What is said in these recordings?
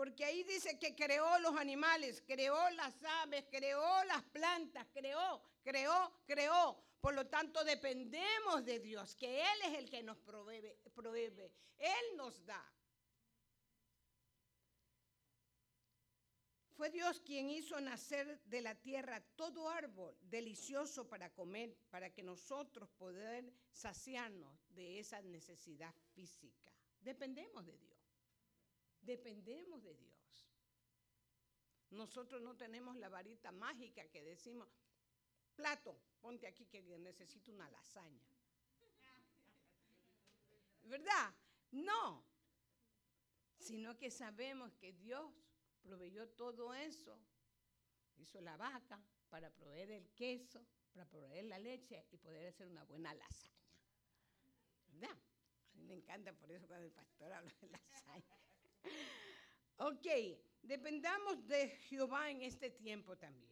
Porque ahí dice que creó los animales, creó las aves, creó las plantas, creó, creó, creó. Por lo tanto, dependemos de Dios, que Él es el que nos provee, provee. Él nos da. Fue Dios quien hizo nacer de la tierra todo árbol delicioso para comer, para que nosotros poder saciarnos de esa necesidad física. Dependemos de Dios. Dependemos de Dios. Nosotros no tenemos la varita mágica que decimos, plato, ponte aquí que necesito una lasaña. ¿Verdad? No. Sino que sabemos que Dios proveyó todo eso, hizo la vaca para proveer el queso, para proveer la leche y poder hacer una buena lasaña. ¿Verdad? A mí me encanta por eso cuando el pastor habla de lasaña. ok, dependamos de Jehová en este tiempo también.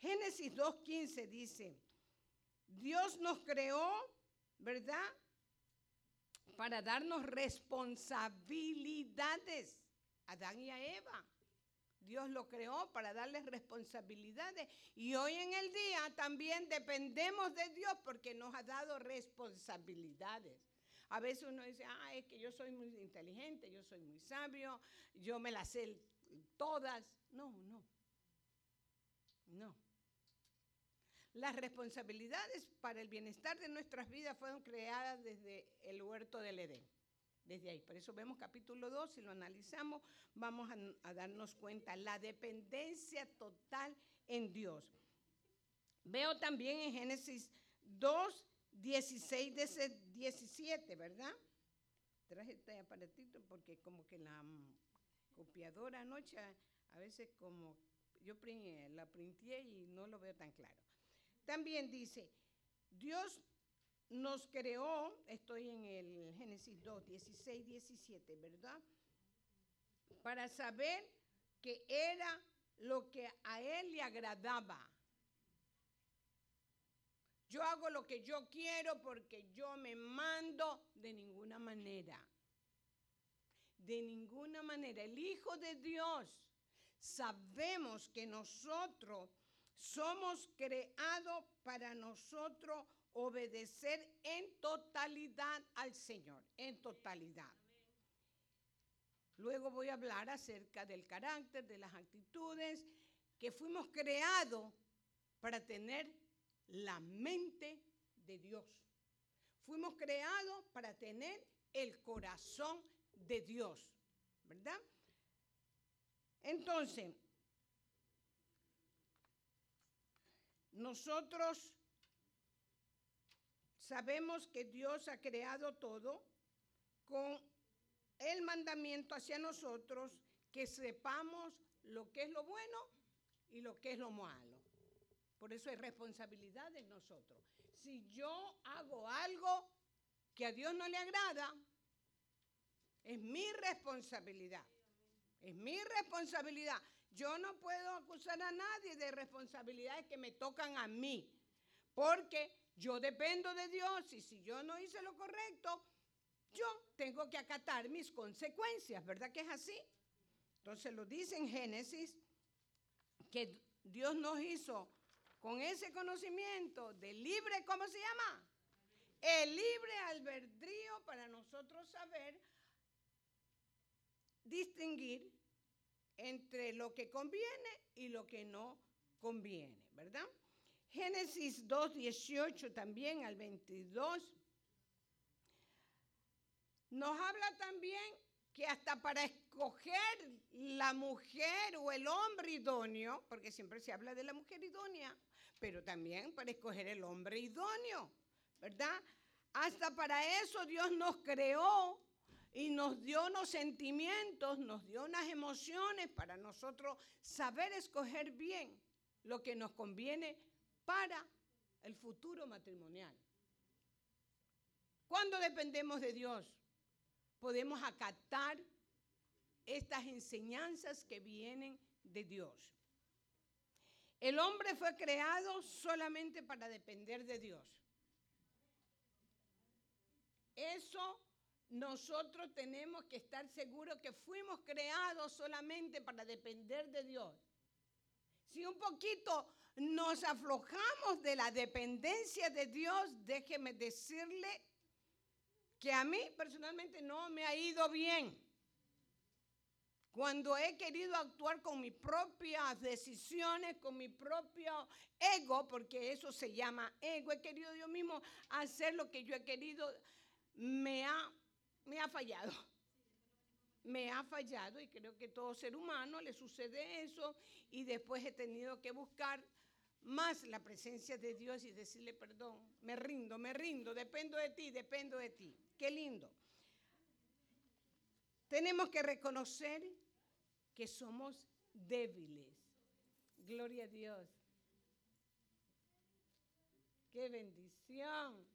Génesis 2.15 dice, Dios nos creó, ¿verdad? Para darnos responsabilidades, Adán y a Eva. Dios lo creó para darles responsabilidades. Y hoy en el día también dependemos de Dios porque nos ha dado responsabilidades. A veces uno dice, ah, es que yo soy muy inteligente, yo soy muy sabio, yo me las sé todas. No, no. No. Las responsabilidades para el bienestar de nuestras vidas fueron creadas desde el huerto del Edén desde ahí. Por eso vemos capítulo 2, si lo analizamos, vamos a, darnos cuenta la dependencia total en Dios. Veo también en Génesis 2, 16, 17, ¿verdad? Traje este aparatito porque como que la copiadora anoche, a veces como yo la printé y no lo veo tan claro. También dice, Dios nos creó, estoy en el Génesis 2, 16, 17, ¿verdad? Para saber que era lo que a él le agradaba. Yo hago lo que yo quiero porque yo me mando de ninguna manera. De ninguna manera. El Hijo de Dios, sabemos que nosotros somos creados para nosotros obedecer en totalidad al Señor, en totalidad. Luego voy a hablar acerca del carácter, de las actitudes, que fuimos creados para tener la mente de Dios. Fuimos creados para tener el corazón de Dios, ¿verdad? Entonces, nosotros Sabemos que Dios ha creado todo con el mandamiento hacia nosotros que sepamos lo que es lo bueno y lo que es lo malo. Por eso hay responsabilidad de nosotros. Si yo hago algo que a Dios no le agrada, es mi responsabilidad. Es mi responsabilidad. Yo no puedo acusar a nadie de responsabilidades que me tocan a mí, porque yo dependo de Dios y si yo no hice lo correcto, yo tengo que acatar mis consecuencias, ¿verdad que es así? Entonces lo dice en Génesis que Dios nos hizo con ese conocimiento de libre, ¿cómo se llama? El libre albedrío para nosotros saber distinguir entre lo que conviene y lo que no conviene, ¿verdad? Génesis 2, 18 también al 22, nos habla también que hasta para escoger la mujer o el hombre idóneo, porque siempre se habla de la mujer idónea, pero también para escoger el hombre idóneo, ¿verdad? Hasta para eso Dios nos creó y nos dio unos sentimientos, nos dio unas emociones para nosotros saber escoger bien lo que nos conviene para el futuro matrimonial. Cuando dependemos de Dios, podemos acatar estas enseñanzas que vienen de Dios. El hombre fue creado solamente para depender de Dios. Eso nosotros tenemos que estar seguros que fuimos creados solamente para depender de Dios. Si un poquito nos aflojamos de la dependencia de Dios, déjeme decirle que a mí personalmente no me ha ido bien. Cuando he querido actuar con mis propias decisiones, con mi propio ego, porque eso se llama ego, he querido yo mismo hacer lo que yo he querido, me ha, me ha fallado. Me ha fallado y creo que todo ser humano le sucede eso y después he tenido que buscar más la presencia de Dios y decirle perdón, me rindo, me rindo, dependo de ti, dependo de ti. Qué lindo. Tenemos que reconocer que somos débiles. Gloria a Dios. Qué bendición.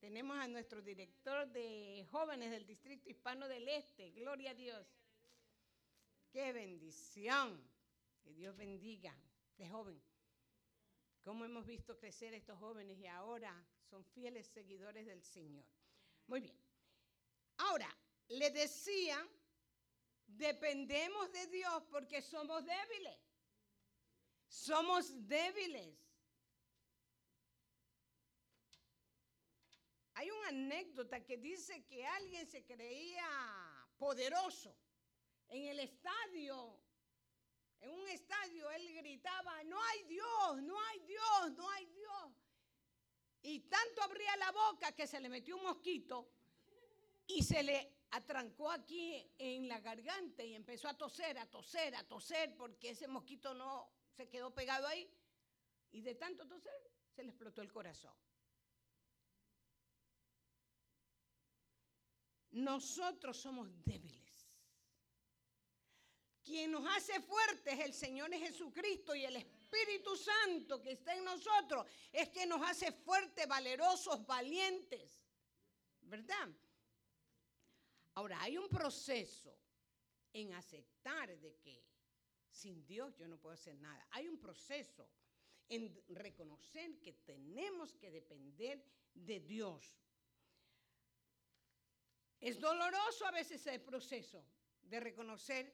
Tenemos a nuestro director de jóvenes del Distrito Hispano del Este. Gloria a Dios. Qué bendición. Que Dios bendiga de joven. Cómo hemos visto crecer estos jóvenes y ahora son fieles seguidores del Señor. Muy bien. Ahora, le decía, dependemos de Dios porque somos débiles. Somos débiles. Hay una anécdota que dice que alguien se creía poderoso. En el estadio, en un estadio, él gritaba, no hay Dios, no hay Dios, no hay Dios. Y tanto abría la boca que se le metió un mosquito y se le atrancó aquí en la garganta y empezó a toser, a toser, a toser, porque ese mosquito no se quedó pegado ahí. Y de tanto toser, se le explotó el corazón. Nosotros somos débiles. Quien nos hace fuertes es el Señor Jesucristo y el Espíritu Santo que está en nosotros es que nos hace fuertes, valerosos, valientes. ¿Verdad? Ahora, hay un proceso en aceptar de que sin Dios yo no puedo hacer nada. Hay un proceso en reconocer que tenemos que depender de Dios. Es doloroso a veces el proceso de reconocer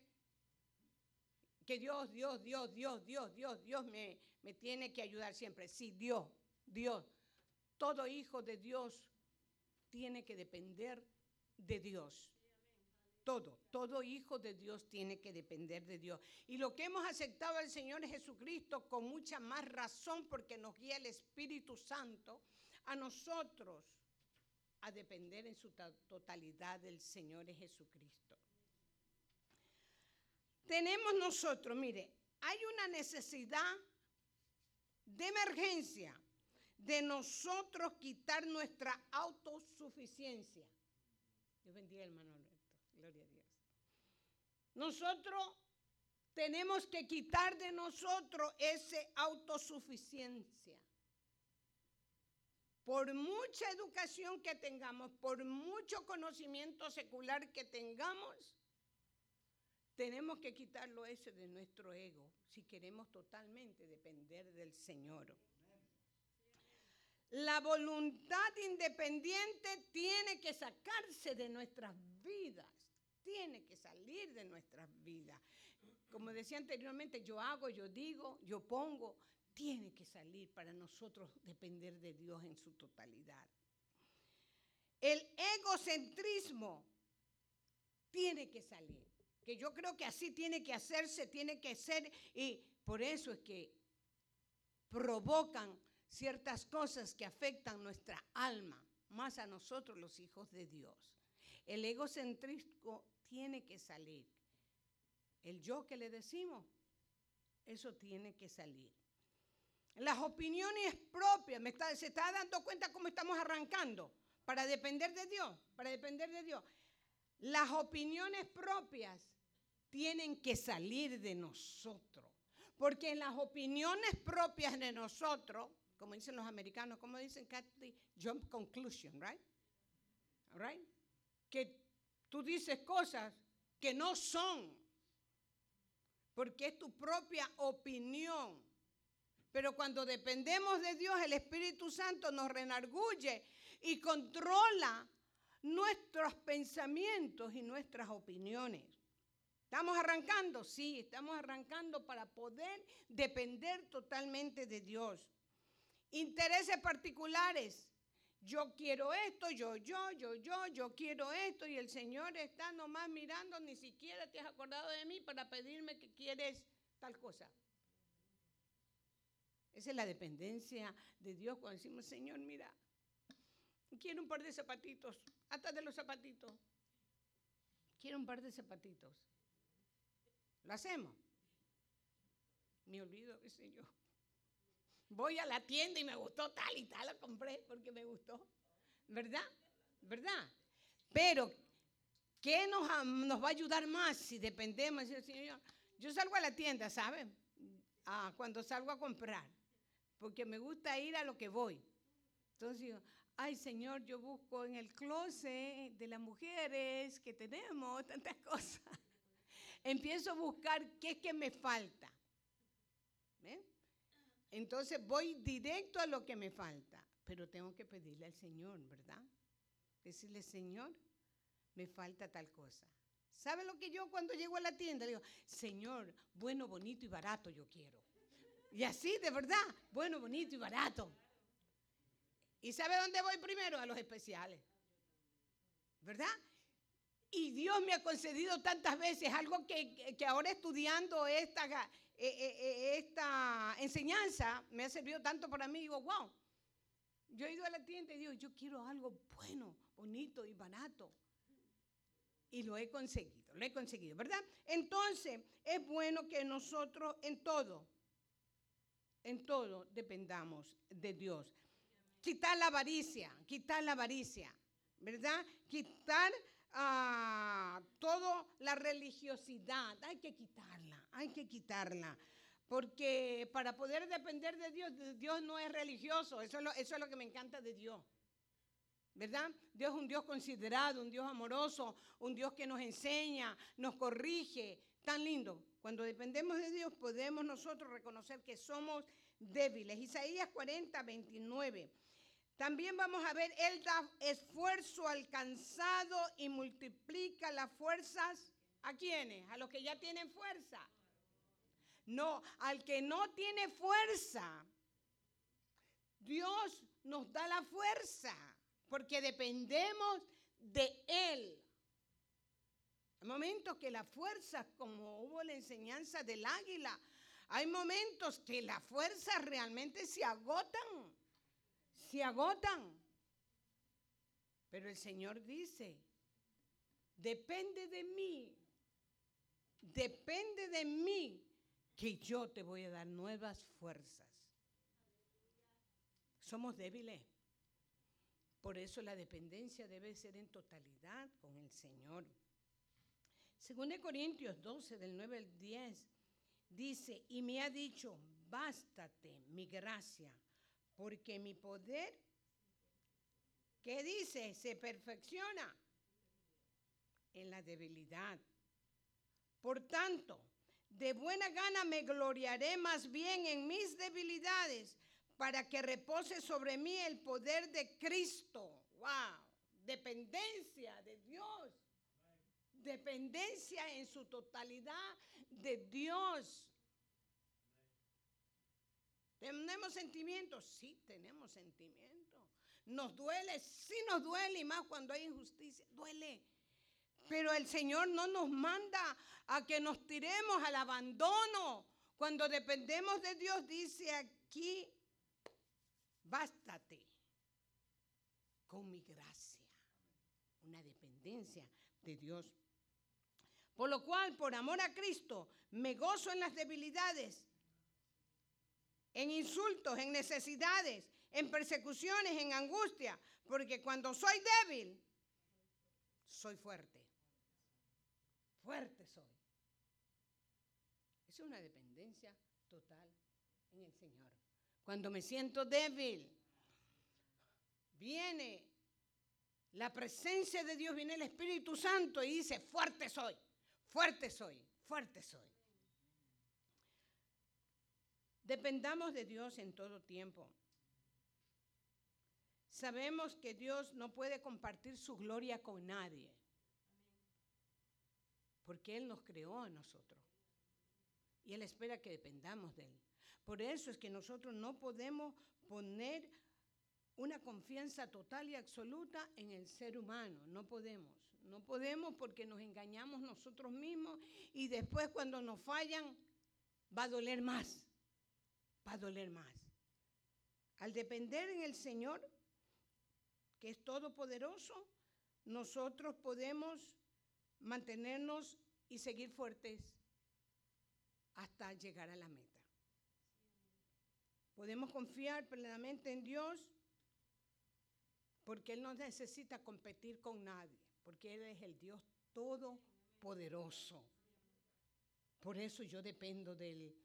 que Dios, Dios, Dios, Dios, Dios, Dios, Dios me, me tiene que ayudar siempre. Sí, Dios, Dios. Todo hijo de Dios tiene que depender de Dios. Todo, todo hijo de Dios tiene que depender de Dios. Y lo que hemos aceptado al Señor Jesucristo con mucha más razón porque nos guía el Espíritu Santo a nosotros a depender en su totalidad del Señor Jesucristo. Tenemos nosotros, mire, hay una necesidad de emergencia de nosotros quitar nuestra autosuficiencia. Dios bendiga, hermano. Gloria a Dios. Nosotros tenemos que quitar de nosotros esa autosuficiencia. Por mucha educación que tengamos, por mucho conocimiento secular que tengamos, tenemos que quitarlo ese de nuestro ego si queremos totalmente depender del Señor. La voluntad independiente tiene que sacarse de nuestras vidas tiene que salir de nuestras vidas. Como decía anteriormente, yo hago, yo digo, yo pongo, tiene que salir para nosotros depender de Dios en su totalidad. El egocentrismo tiene que salir, que yo creo que así tiene que hacerse, tiene que ser, y por eso es que provocan ciertas cosas que afectan nuestra alma, más a nosotros los hijos de Dios. El egocentrismo tiene que salir. El yo que le decimos, eso tiene que salir. Las opiniones propias, me está, se está dando cuenta cómo estamos arrancando para depender de Dios, para depender de Dios. Las opiniones propias tienen que salir de nosotros, porque en las opiniones propias de nosotros, como dicen los americanos, como dicen Kathy, jump conclusion, right? right? Que Tú dices cosas que no son, porque es tu propia opinión. Pero cuando dependemos de Dios, el Espíritu Santo nos renarguye y controla nuestros pensamientos y nuestras opiniones. ¿Estamos arrancando? Sí, estamos arrancando para poder depender totalmente de Dios. Intereses particulares. Yo quiero esto, yo, yo, yo, yo, yo quiero esto y el Señor está nomás mirando, ni siquiera te has acordado de mí para pedirme que quieres tal cosa. Esa es la dependencia de Dios cuando decimos, Señor, mira, quiero un par de zapatitos, hasta de los zapatitos. Quiero un par de zapatitos. Lo hacemos. Me olvido, qué yo. Voy a la tienda y me gustó tal y tal, lo compré porque me gustó. ¿Verdad? ¿Verdad? Pero, ¿qué nos, nos va a ayudar más si dependemos? Señor, yo salgo a la tienda, ¿saben? Ah, cuando salgo a comprar, porque me gusta ir a lo que voy. Entonces digo, ay Señor, yo busco en el closet de las mujeres que tenemos tantas cosas empiezo a buscar qué es que me falta. Entonces voy directo a lo que me falta, pero tengo que pedirle al Señor, ¿verdad? Decirle, Señor, me falta tal cosa. ¿Sabe lo que yo cuando llego a la tienda digo? Señor, bueno, bonito y barato yo quiero. Y así, de verdad, bueno, bonito y barato. ¿Y sabe dónde voy primero? A los especiales. ¿Verdad? Y Dios me ha concedido tantas veces algo que, ahora estudiando esta, eh, eh, eh, esta enseñanza me ha servido tanto para mí. Digo, wow, yo he ido a la tienda y digo, yo quiero algo bueno, bonito y barato. Y lo he conseguido, lo he conseguido, ¿verdad? Entonces, es bueno que nosotros en todo, en todo dependamos de Dios. Quitar la avaricia, quitar la avaricia, ¿verdad? Quitar a toda la religiosidad. Hay que quitarla, hay que quitarla. Porque para poder depender de Dios, Dios no es religioso. Eso es lo, que me encanta de Dios. ¿Verdad? Dios es un Dios considerado, un Dios amoroso, un Dios que nos enseña, nos corrige. Tan lindo. Cuando dependemos de Dios podemos nosotros reconocer que somos débiles. Isaías 40, 29. También vamos a ver, Él da esfuerzo alcanzado y multiplica las fuerzas. ¿A quiénes? A los que ya tienen fuerza. No, al que no tiene fuerza. Dios nos da la fuerza porque dependemos de Él. Hay momentos que la fuerza, como hubo la enseñanza del águila, hay momentos que la fuerza realmente se agotan se agotan. Pero el Señor dice, depende de mí, depende de mí que yo te voy a dar nuevas fuerzas. Somos débiles. Por eso la dependencia debe ser en totalidad con el Señor. Según Corintios 12, del 9 al 10, dice, y me ha dicho, bástate mi gracia porque mi poder, ¿qué dice? Se perfecciona en la debilidad. Por tanto, de buena gana me gloriaré más bien en mis debilidades para que repose sobre mí el poder de Cristo. ¡Wow! Dependencia de Dios. Dependencia en su totalidad de Dios. ¿Tenemos sentimientos? Sí, tenemos sentimientos. ¿Nos duele? Sí nos duele y más cuando hay injusticia. Duele. Pero el Señor no nos manda a que nos tiremos al abandono. Cuando dependemos de Dios, dice aquí, bástate con mi gracia. Una dependencia de Dios. Por lo cual, por amor a Cristo, me gozo en las debilidades en insultos, en necesidades, en persecuciones, en angustia, porque cuando soy débil, soy fuerte. Fuerte soy. Es una dependencia total en el Señor. Cuando me siento débil, viene la presencia de Dios, viene el Espíritu Santo y dice, fuerte soy, fuerte soy, fuerte soy. Dependamos de Dios en todo tiempo. sabemos que Dios no puede compartir su gloria con nadie. Porque Él nos creó a nosotros. Y Él espera que dependamos de Él. Por eso es que nosotros no podemos poner una confianza total y absoluta en el ser humano. No podemos. No podemos porque nos engañamos nosotros mismos y después cuando nos fallan va a doler más. Va a doler más. Al depender en el Señor, que es todopoderoso, nosotros podemos mantenernos y seguir fuertes hasta llegar a la meta. Podemos confiar plenamente en Dios porque Él no necesita competir con nadie, porque Él es el Dios todopoderoso. Por eso yo dependo de Él,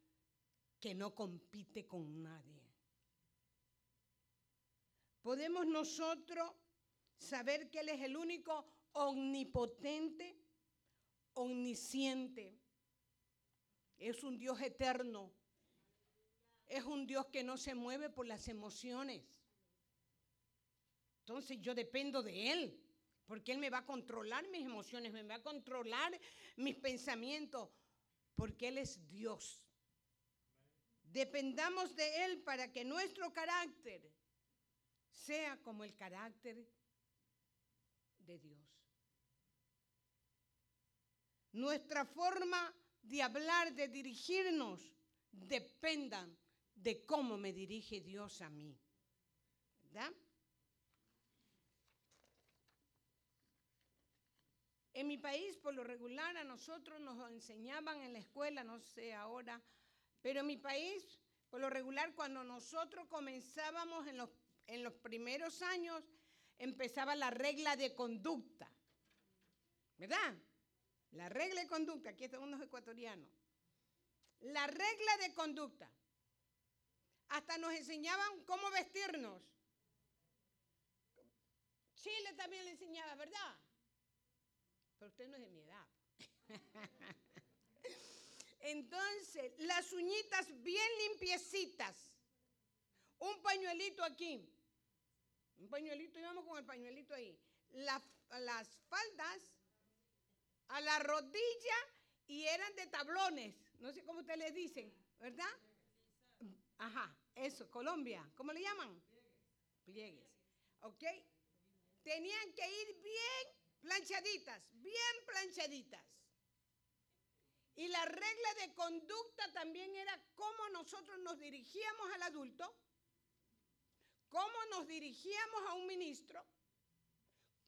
que no compite con nadie. Podemos nosotros saber que Él es el único omnipotente, omnisciente. Es un Dios eterno. Es un Dios que no se mueve por las emociones. Entonces yo dependo de Él, porque Él me va a controlar mis emociones, me va a controlar mis pensamientos, porque Él es Dios. Dependamos de Él para que nuestro carácter sea como el carácter de Dios. Nuestra forma de hablar, de dirigirnos, dependan de cómo me dirige Dios a mí. ¿Verdad? En mi país, por lo regular, a nosotros nos enseñaban en la escuela, no sé ahora, pero en mi país, por lo regular, cuando nosotros comenzábamos en los, en los primeros años, empezaba la regla de conducta. ¿Verdad? La regla de conducta, aquí están unos ecuatorianos. La regla de conducta. Hasta nos enseñaban cómo vestirnos. Chile también le enseñaba, ¿verdad? Pero usted no es de mi edad. Entonces, las uñitas bien limpiecitas. Un pañuelito aquí. Un pañuelito, íbamos con el pañuelito ahí. las faldas a la rodilla y eran de tablones. No sé cómo ustedes les dicen, ¿verdad? Ajá, eso, Colombia. ¿Cómo le llaman? Pliegues. ¿Ok? Tenían que ir bien planchaditas, bien planchaditas. Y la regla de conducta también era cómo nosotros nos dirigíamos al adulto, cómo nos dirigíamos a un ministro,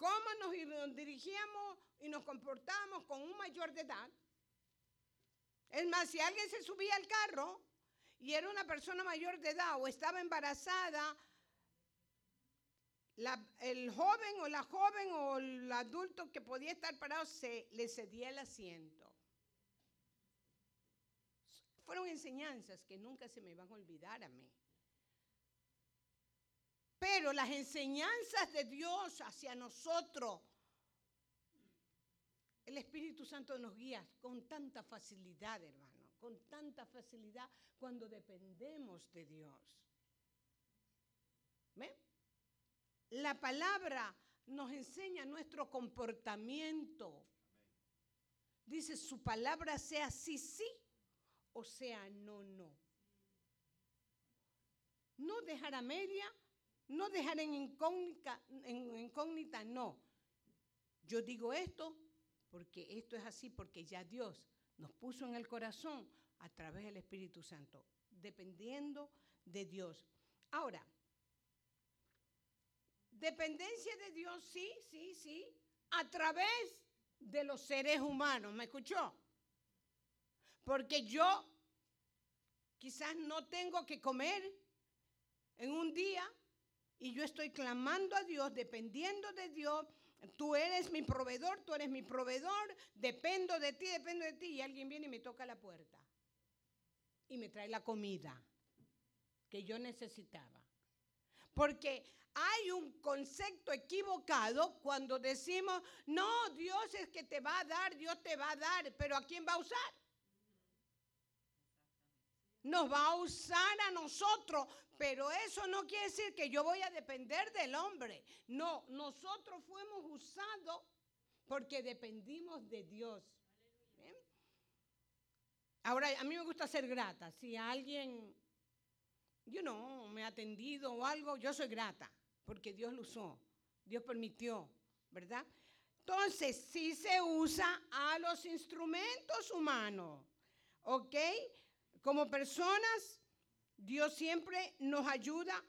cómo nos dirigíamos y nos comportábamos con un mayor de edad. Es más, si alguien se subía al carro y era una persona mayor de edad o estaba embarazada, el joven o la joven o el adulto que podía estar parado se le cedía el asiento. Fueron enseñanzas que nunca se me van a olvidar a mí. Pero las enseñanzas de Dios hacia nosotros, el Espíritu Santo nos guía con tanta facilidad, hermano, con tanta facilidad cuando dependemos de Dios. La palabra nos enseña nuestro comportamiento. Dice, su palabra sea sí, sí o sea no, no. No dejar a media, no dejar en incógnita, incógnita, no. Yo digo esto porque esto es así, porque ya Dios nos puso en el corazón a través del Espíritu Santo, dependiendo de Dios. Ahora, Dependencia de Dios, sí, sí, sí, a través de los seres humanos. ¿Me escuchó? Porque yo quizás no tengo que comer en un día y yo estoy clamando a Dios, dependiendo de Dios. Tú eres mi proveedor, tú eres mi proveedor, dependo de ti, dependo de ti. Y alguien viene y me toca la puerta y me trae la comida que yo necesitaba. Porque hay un concepto equivocado cuando decimos, no, Dios es que te va a dar, Dios te va a dar, pero ¿a quién va a usar? nos va a usar a nosotros, pero eso no quiere decir que yo voy a depender del hombre. No, nosotros fuimos usados porque dependimos de Dios. Ahora, a mí me gusta ser grata. Si alguien, yo no, me ha atendido o algo, yo soy grata, porque Dios lo usó, Dios permitió, ¿verdad? Entonces, sí se usa a los instrumentos humanos, ¿ok? Como personas, Dios siempre nos ayuda.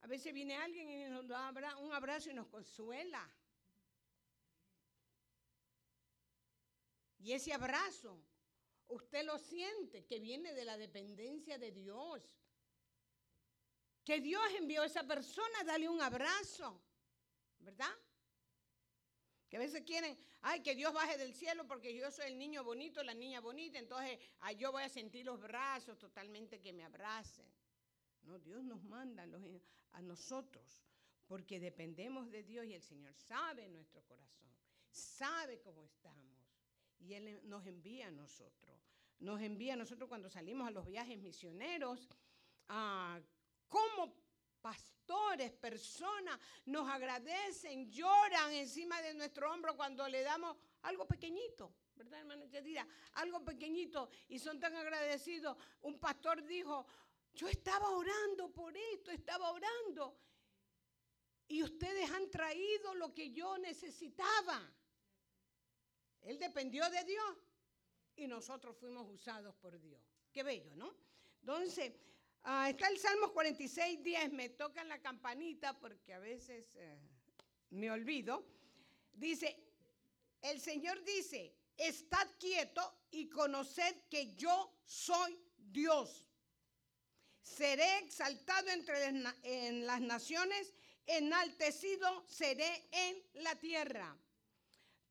A veces viene alguien y nos da un abrazo y nos consuela. Y ese abrazo, usted lo siente que viene de la dependencia de Dios. Que Dios envió a esa persona a darle un abrazo, ¿verdad? Que a veces quieren, ay, que Dios baje del cielo porque yo soy el niño bonito, la niña bonita, entonces ay, yo voy a sentir los brazos totalmente que me abracen. Dios nos manda a nosotros porque dependemos de Dios y el Señor sabe nuestro corazón, sabe cómo estamos y Él nos envía a nosotros. Nos envía a nosotros cuando salimos a los viajes misioneros, a como pastores, personas, nos agradecen, lloran encima de nuestro hombro cuando le damos algo pequeñito, ¿verdad, hermana Yadira? Algo pequeñito y son tan agradecidos. Un pastor dijo, yo estaba orando por esto, estaba orando y ustedes han traído lo que yo necesitaba. Él dependió de Dios y nosotros fuimos usados por Dios. Qué bello, ¿no? Entonces, Ah, está el Salmo 46, 10, me tocan la campanita porque a veces eh, me olvido. Dice, el Señor dice, estad quieto y conoced que yo soy Dios. Seré exaltado entre en las naciones, enaltecido seré en la tierra.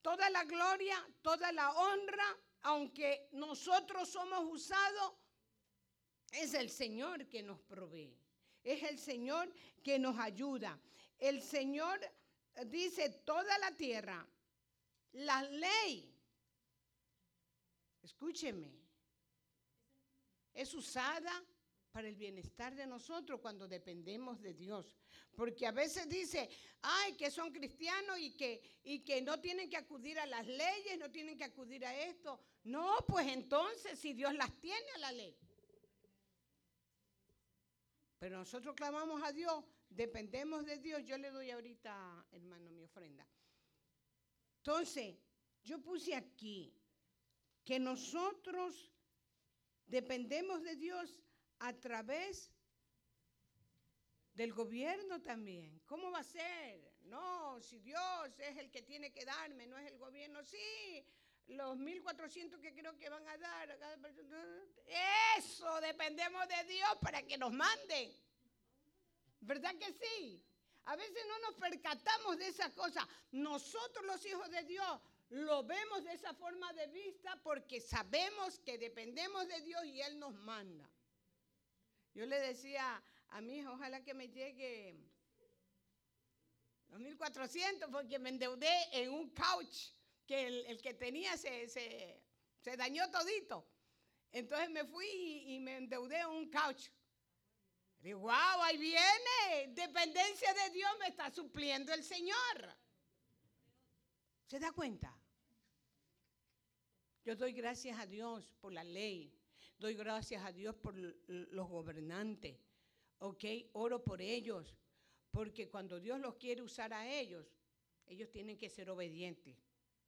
Toda la gloria, toda la honra, aunque nosotros somos usados es el Señor que nos provee. Es el Señor que nos ayuda. El Señor dice toda la tierra, la ley, escúcheme, es usada para el bienestar de nosotros cuando dependemos de Dios. Porque a veces dice, ay, que son cristianos y que, y que no tienen que acudir a las leyes, no tienen que acudir a esto. No, pues entonces si Dios las tiene a la ley. Pero nosotros clamamos a Dios, dependemos de Dios. Yo le doy ahorita, hermano, mi ofrenda. Entonces, yo puse aquí que nosotros dependemos de Dios a través del gobierno también. ¿Cómo va a ser? No, si Dios es el que tiene que darme, no es el gobierno. Sí, los 1.400 que creo que van a dar a cada persona. Eso, dependemos de Dios para que nos manden. ¿Verdad que sí? A veces no nos percatamos de esas cosas. Nosotros los hijos de Dios lo vemos de esa forma de vista porque sabemos que dependemos de Dios y Él nos manda. Yo le decía a mi hijo, ojalá que me llegue los 1.400 porque me endeudé en un couch que el, que tenía se, se, dañó todito. Entonces me fui y, me endeudé en un couch. Digo, wow, ahí viene. Dependencia de Dios me está supliendo el Señor. ¿Se da cuenta? Yo doy gracias a Dios por la ley. Doy gracias a Dios por los gobernantes. ¿Ok? Oro por ellos. Porque cuando Dios los quiere usar a ellos, ellos tienen que ser obedientes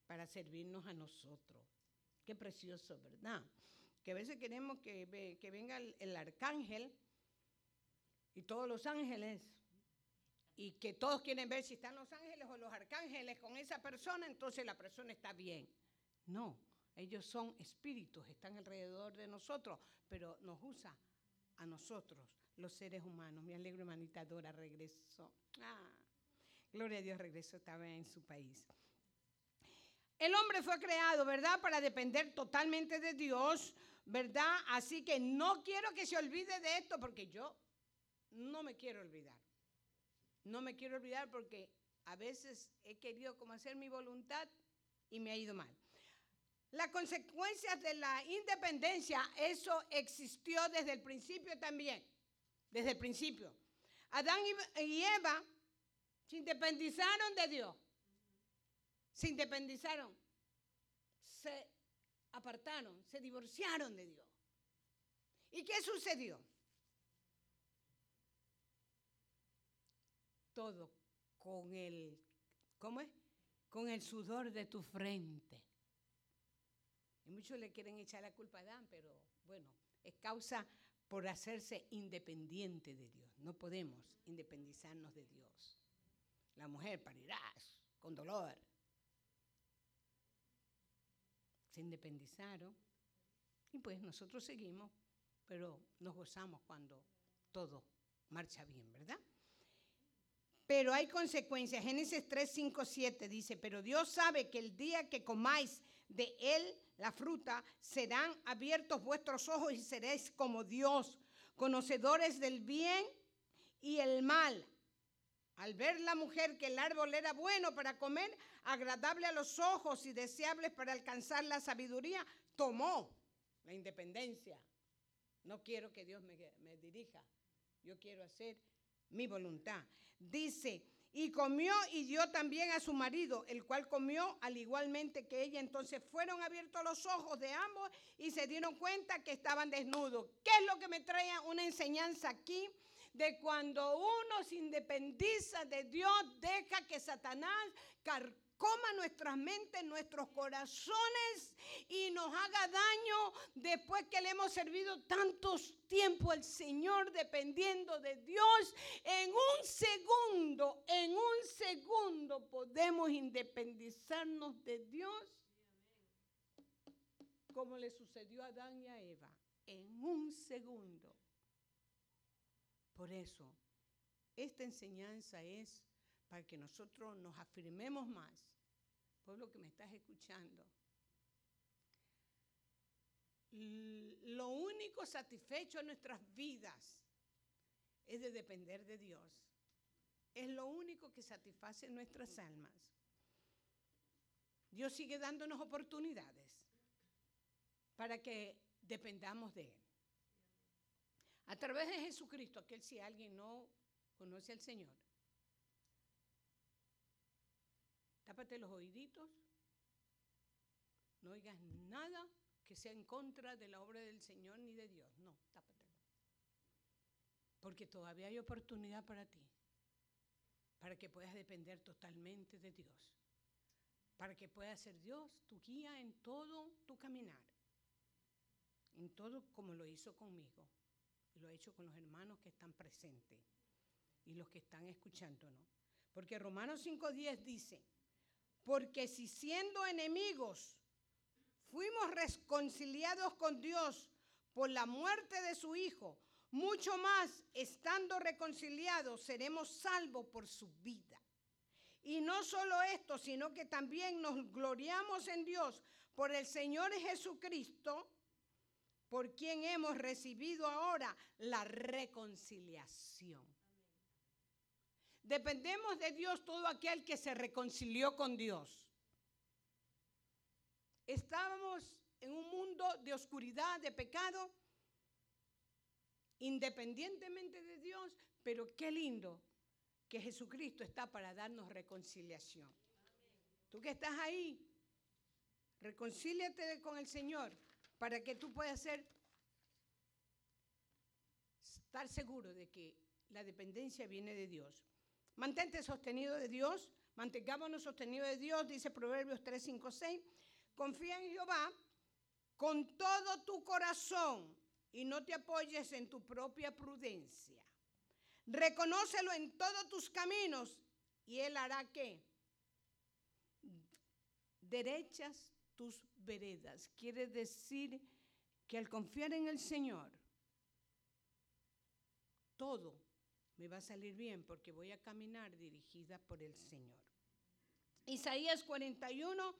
para servirnos a nosotros. Qué precioso, ¿verdad? Que a veces queremos que, venga el, arcángel y todos los ángeles y que todos quieren ver si están los ángeles o los arcángeles con esa persona, entonces la persona está bien. No, ellos son espíritus, están alrededor de nosotros, pero nos usa a nosotros, los seres humanos. Me alegro, hermanita Dora, regresó. Ah, gloria a Dios, regresó, estaba en su país. El hombre fue creado, ¿verdad? Para depender totalmente de Dios, ¿verdad? Así que no quiero que se olvide de esto porque yo no me quiero olvidar. No me quiero olvidar porque a veces he querido como hacer mi voluntad y me ha ido mal. Las consecuencias de la independencia, eso existió desde el principio también, desde el principio. Adán y Eva se independizaron de Dios, se independizaron, se apartaron, se divorciaron de Dios. ¿Y qué sucedió? Todo con el, ¿cómo es? Con el sudor de tu frente. Y muchos le quieren echar la culpa a Adán, pero bueno, es causa por hacerse independiente de Dios. No podemos independizarnos de Dios. La mujer parirás con dolor. Se independizaron y pues nosotros seguimos, pero nos gozamos cuando todo marcha bien, ¿verdad? Pero hay consecuencias. Génesis 3, 5, 7 dice, pero Dios sabe que el día que comáis de él la fruta, serán abiertos vuestros ojos y seréis como Dios, conocedores del bien y el mal. Al ver la mujer que el árbol era bueno para comer, agradable a los ojos y deseable para alcanzar la sabiduría, tomó la independencia. No quiero que Dios me, me dirija, yo quiero hacer mi voluntad. Dice, y comió y dio también a su marido, el cual comió al igualmente que ella. Entonces fueron abiertos los ojos de ambos y se dieron cuenta que estaban desnudos. ¿Qué es lo que me trae una enseñanza aquí? De cuando uno se independiza de Dios, deja que Satanás coma nuestras mentes, nuestros corazones y nos haga daño después que le hemos servido tantos tiempo al Señor dependiendo de Dios. En un segundo, en un segundo podemos independizarnos de Dios como le sucedió a Adán y a Eva. En un segundo. Por eso, esta enseñanza es para que nosotros nos afirmemos más pueblo que me estás escuchando, lo único satisfecho en nuestras vidas es de depender de Dios. Es lo único que satisface nuestras almas. Dios sigue dándonos oportunidades para que dependamos de Él. A través de Jesucristo, aquel si alguien no conoce al Señor, tápate los oíditos, no oigas nada que sea en contra de la obra del Señor ni de Dios. No, tápatelo. Porque todavía hay oportunidad para ti, para que puedas depender totalmente de Dios, para que puedas ser Dios tu guía en todo tu caminar, en todo como lo hizo conmigo, y lo ha hecho con los hermanos que están presentes y los que están escuchándonos. Porque Romanos 5.10 dice, porque si siendo enemigos fuimos reconciliados con Dios por la muerte de su Hijo, mucho más estando reconciliados seremos salvos por su vida. Y no solo esto, sino que también nos gloriamos en Dios por el Señor Jesucristo, por quien hemos recibido ahora la reconciliación. Dependemos de Dios todo aquel que se reconcilió con Dios. Estábamos en un mundo de oscuridad, de pecado, independientemente de Dios, pero qué lindo que Jesucristo está para darnos reconciliación. Tú que estás ahí, reconcíliate con el Señor para que tú puedas ser, estar seguro de que la dependencia viene de Dios. Mantente sostenido de Dios, mantengámonos sostenidos de Dios, dice Proverbios 3, 5, 6. Confía en Jehová con todo tu corazón y no te apoyes en tu propia prudencia. Reconócelo en todos tus caminos y Él hará que derechas tus veredas. Quiere decir que al confiar en el Señor, todo me va a salir bien porque voy a caminar dirigida por el Señor. Isaías 41,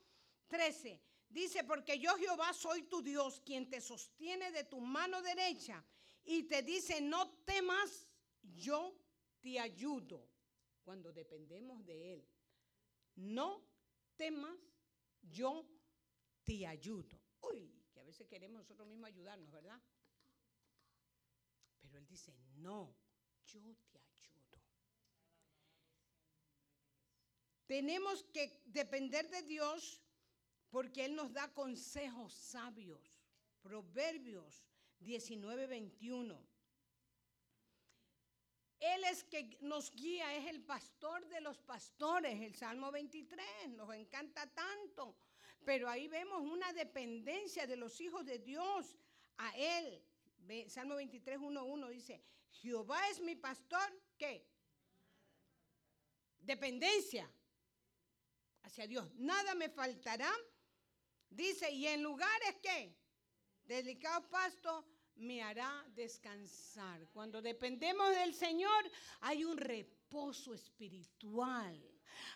13 dice, porque yo Jehová soy tu Dios, quien te sostiene de tu mano derecha y te dice, no temas, yo te ayudo cuando dependemos de Él. No temas, yo te ayudo. Uy, que a veces queremos nosotros mismos ayudarnos, ¿verdad? Pero Él dice, no, yo te ayudo. Tenemos que depender de Dios porque Él nos da consejos sabios. Proverbios 19, 21. Él es que nos guía, es el pastor de los pastores, el Salmo 23, nos encanta tanto. Pero ahí vemos una dependencia de los hijos de Dios a Él. Salmo 23, 1, dice, Jehová es mi pastor, ¿qué? Dependencia hacia Dios. Nada me faltará. Dice, y en lugares que, delicado pasto, me hará descansar. Cuando dependemos del Señor, hay un reposo espiritual.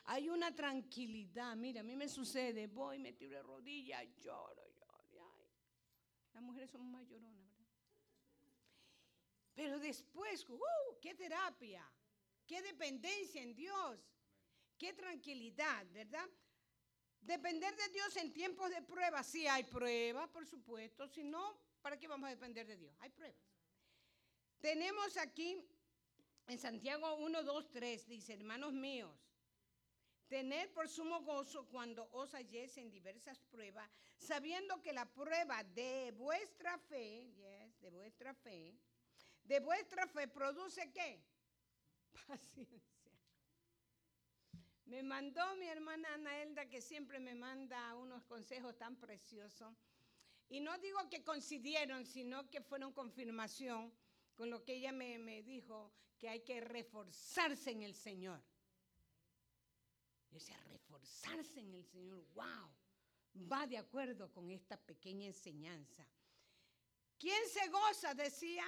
Hay una tranquilidad. Mira, a mí me sucede, voy, me tiro de rodillas, lloro, lloro. Las mujeres son más lloronas, ¿verdad? Pero después, ¡uh! ¡Qué terapia! ¡Qué dependencia en Dios! ¡Qué tranquilidad, ¿verdad? Depender de Dios en tiempos de prueba. Sí hay pruebas, por supuesto. Si no, ¿para qué vamos a depender de Dios? Hay pruebas. Tenemos aquí en Santiago 1, 2, 3, dice, hermanos míos, Tener por sumo gozo cuando os halléis en diversas pruebas, sabiendo que la prueba de vuestra fe, yes, de vuestra fe, de vuestra fe produce qué? Paciencia. Me mandó mi hermana Ana Elda, que siempre me manda unos consejos tan preciosos. Y no digo que coincidieron, sino que fueron confirmación con lo que ella me, me dijo, que hay que reforzarse en el Señor. Yo reforzarse en el Señor, wow, va de acuerdo con esta pequeña enseñanza. ¿Quién se goza? Decía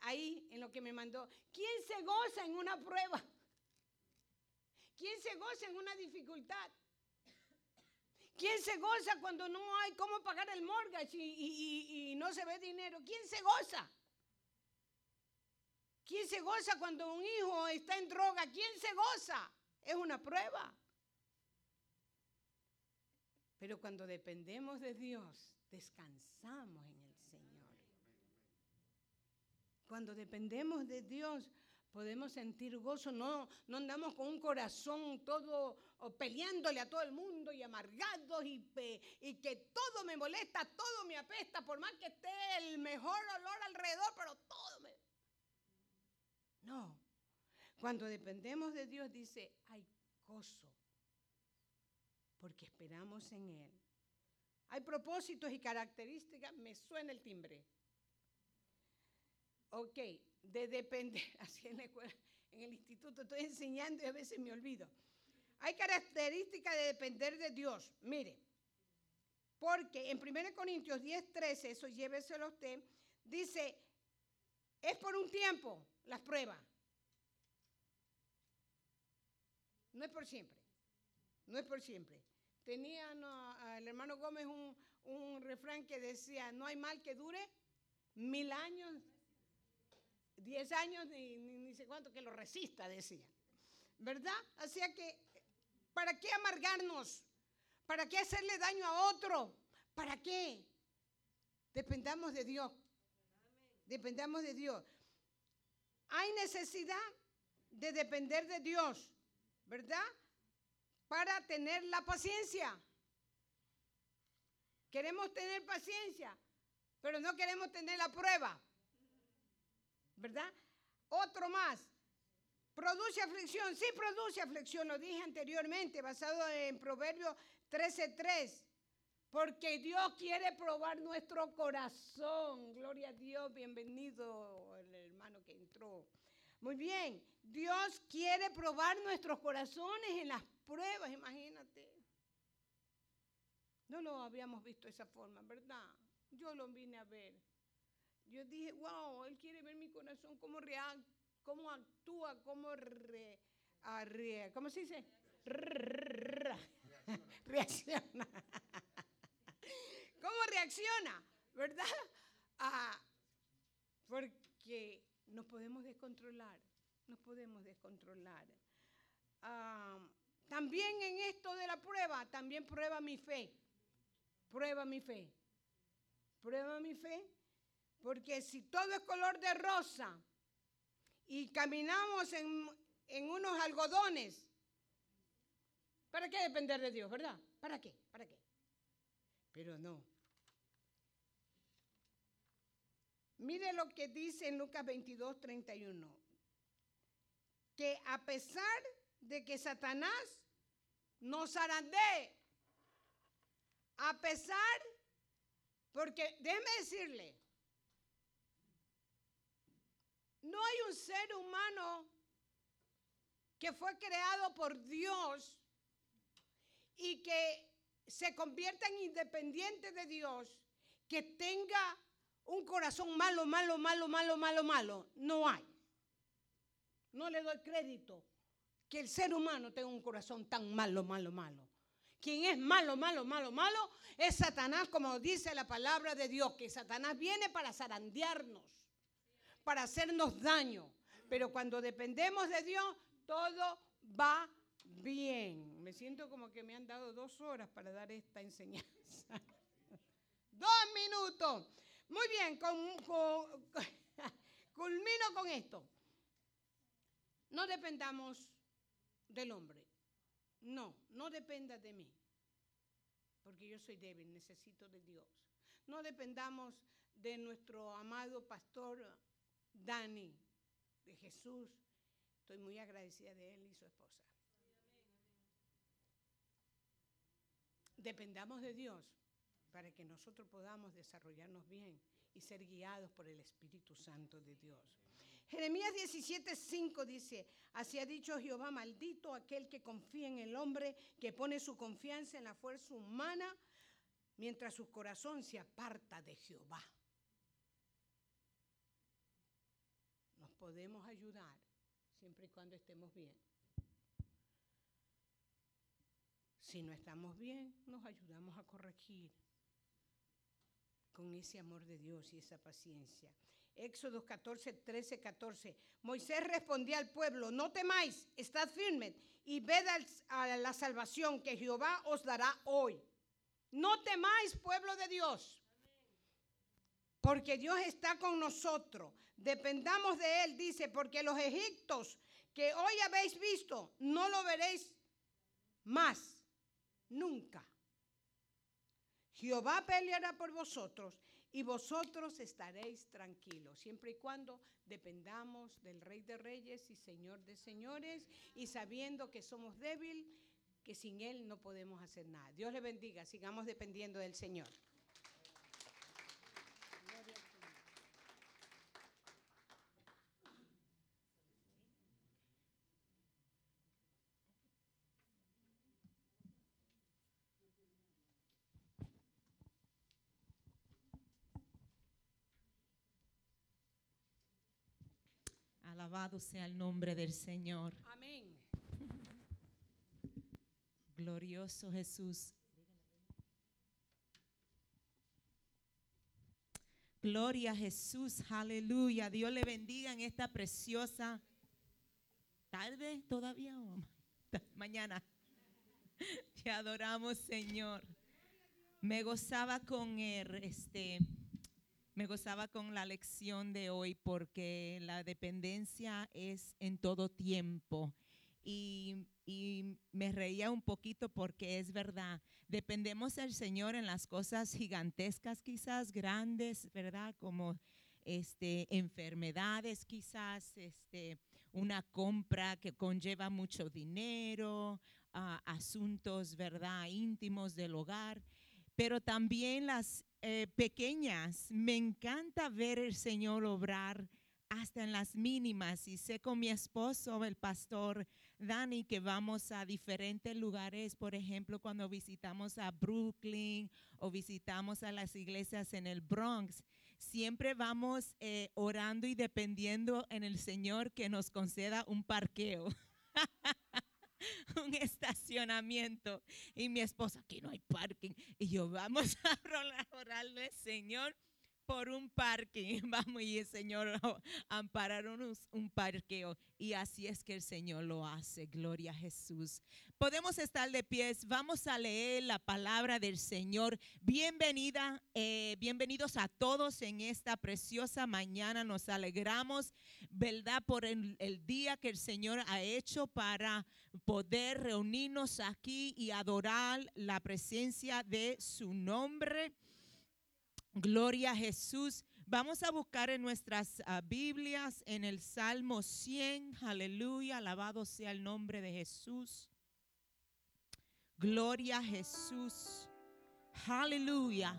ahí en lo que me mandó. ¿Quién se goza en una prueba? ¿Quién se goza en una dificultad? ¿Quién se goza cuando no hay cómo pagar el mortgage y, no se ve dinero? ¿Quién se goza? ¿Quién se goza cuando un hijo está en droga? ¿Quién se goza? Es una prueba. Pero cuando dependemos de Dios, descansamos en el Señor. Cuando dependemos de Dios, podemos sentir gozo, no, no andamos con un corazón todo peleándole a todo el mundo y amargados y, y, que todo me molesta, todo me apesta, por más que esté el mejor olor alrededor, pero todo me... No, cuando dependemos de Dios dice, hay gozo, porque esperamos en Él. Hay propósitos y características, me suena el timbre. Ok, de depender, así en, en el instituto estoy enseñando y a veces me olvido. Hay características de depender de Dios. Mire, porque en 1 Corintios 10, 13, eso lléveselo a usted, dice, es por un tiempo las pruebas. No es por siempre. No es por siempre. Tenía el hermano Gómez un, refrán que decía, no hay mal que dure mil años, diez años, ni, ni, sé cuánto, que lo resista, decía. ¿Verdad? Así que, ¿para qué amargarnos? ¿Para qué hacerle daño a otro? ¿Para qué? Dependamos de Dios. Dependamos de Dios. Hay necesidad de depender de Dios, ¿verdad? para tener la paciencia. Queremos tener paciencia, pero no queremos tener la prueba. ¿Verdad? Otro más. Produce aflicción. Sí, produce aflicción. Lo dije anteriormente, basado en Proverbios 13:3. Porque Dios quiere probar nuestro corazón. Gloria a Dios. Bienvenido el hermano que entró. Muy bien. Dios quiere probar nuestros corazones en las pruebas, imagínate. No lo habíamos visto de esa forma, ¿verdad? Yo lo vine a ver. Yo dije, wow, Él quiere ver mi corazón, cómo, real, cómo actúa, cómo re, ¿cómo se dice? reacciona. ¿Cómo reacciona? ¿Verdad? Ah, porque nos podemos descontrolar, nos podemos descontrolar. También en esto de la prueba, también prueba mi fe. Prueba mi fe. Prueba mi fe. Porque si todo es color de rosa y caminamos en, en unos algodones, ¿para qué depender de Dios, verdad? ¿Para qué? ¿Para qué? Pero no. Mire lo que dice en Lucas 22, 31. Que a pesar de que Satanás nos arandee, a pesar, porque déjeme decirle, no hay un ser humano que fue creado por Dios y que se convierta en independiente de Dios, que tenga un corazón malo, malo, malo, malo, malo, malo. No hay. No le doy crédito que el ser humano tenga un corazón tan malo, malo, malo. Quien es malo, malo, malo, malo es Satanás, como dice la palabra de Dios, que Satanás viene para zarandearnos, para hacernos daño. Pero cuando dependemos de Dios, todo va bien. Me siento como que me han dado dos horas para dar esta enseñanza. dos minutos. Muy bien, culmino con esto. No dependamos del hombre. No, no dependa de mí, porque yo soy débil, necesito de Dios. No dependamos de nuestro amado pastor Dani, de Jesús. Estoy muy agradecida de él y su esposa. Dependamos de Dios para que nosotros podamos desarrollarnos bien y ser guiados por el Espíritu Santo de Dios. Jeremías 17:5 dice, así ha dicho Jehová, maldito aquel que confía en el hombre, que pone su confianza en la fuerza humana, mientras su corazón se aparta de Jehová. Podemos ayudar siempre y cuando estemos bien. Si no estamos bien, nos ayudamos a corregir con ese amor de Dios y esa paciencia. Éxodo 14, 13, 14. Moisés respondía al pueblo, no temáis, estad firmes y ved a la salvación que Jehová os dará hoy. No temáis, pueblo de Dios, porque Dios está con nosotros. Dependamos de Él, dice, porque los egiptos que hoy habéis visto, no lo veréis más, nunca. Jehová peleará por vosotros y vosotros estaréis tranquilos, siempre y cuando dependamos del Rey de Reyes y Señor de Señores y sabiendo que somos débiles, que sin Él no podemos hacer nada. Dios le bendiga, sigamos dependiendo del Señor. Alabado sea el nombre del Señor. Amén. Glorioso Jesús. Gloria a Jesús, aleluya. Dios le bendiga en esta preciosa tarde todavía o mañana. Te adoramos, Señor. Me gozaba con el, este, me gozaba con la lección de hoy porque la dependencia es en todo tiempo. Y, me reía un poquito porque es verdad, dependemos del Señor en las cosas gigantescas quizás, grandes, ¿verdad? Como este, enfermedades quizás, este, una compra que conlleva mucho dinero, ah, asuntos, ¿verdad? Íntimos del hogar, pero también las eh, pequeñas. Me encanta ver el Señor obrar hasta en las mínimas. Y sé con mi esposo, el pastor Dani, que vamos a diferentes lugares, por ejemplo, cuando visitamos a Brooklyn o visitamos a las iglesias en el Bronx, siempre vamos eh, orando y dependiendo en el Señor que nos conceda un parqueo. un estacionamiento. Y mi esposa, aquí no hay parking. Y yo, vamos a orarle, Señor, por un parque. Vamos y el Señor ampararon un parqueo. Y así es que el Señor lo hace. Gloria a Jesús. Podemos estar de pies. Vamos a leer la palabra del Señor. Bienvenida, eh, bienvenidos a todos en esta preciosa mañana. Nos alegramos, ¿verdad? Por el día que el Señor ha hecho para poder reunirnos aquí y adorar la presencia de su nombre. Gloria a Jesús. Vamos a buscar en nuestras uh, Biblias en el Salmo 100. Aleluya. Alabado sea el nombre de Jesús. Gloria a Jesús. Aleluya.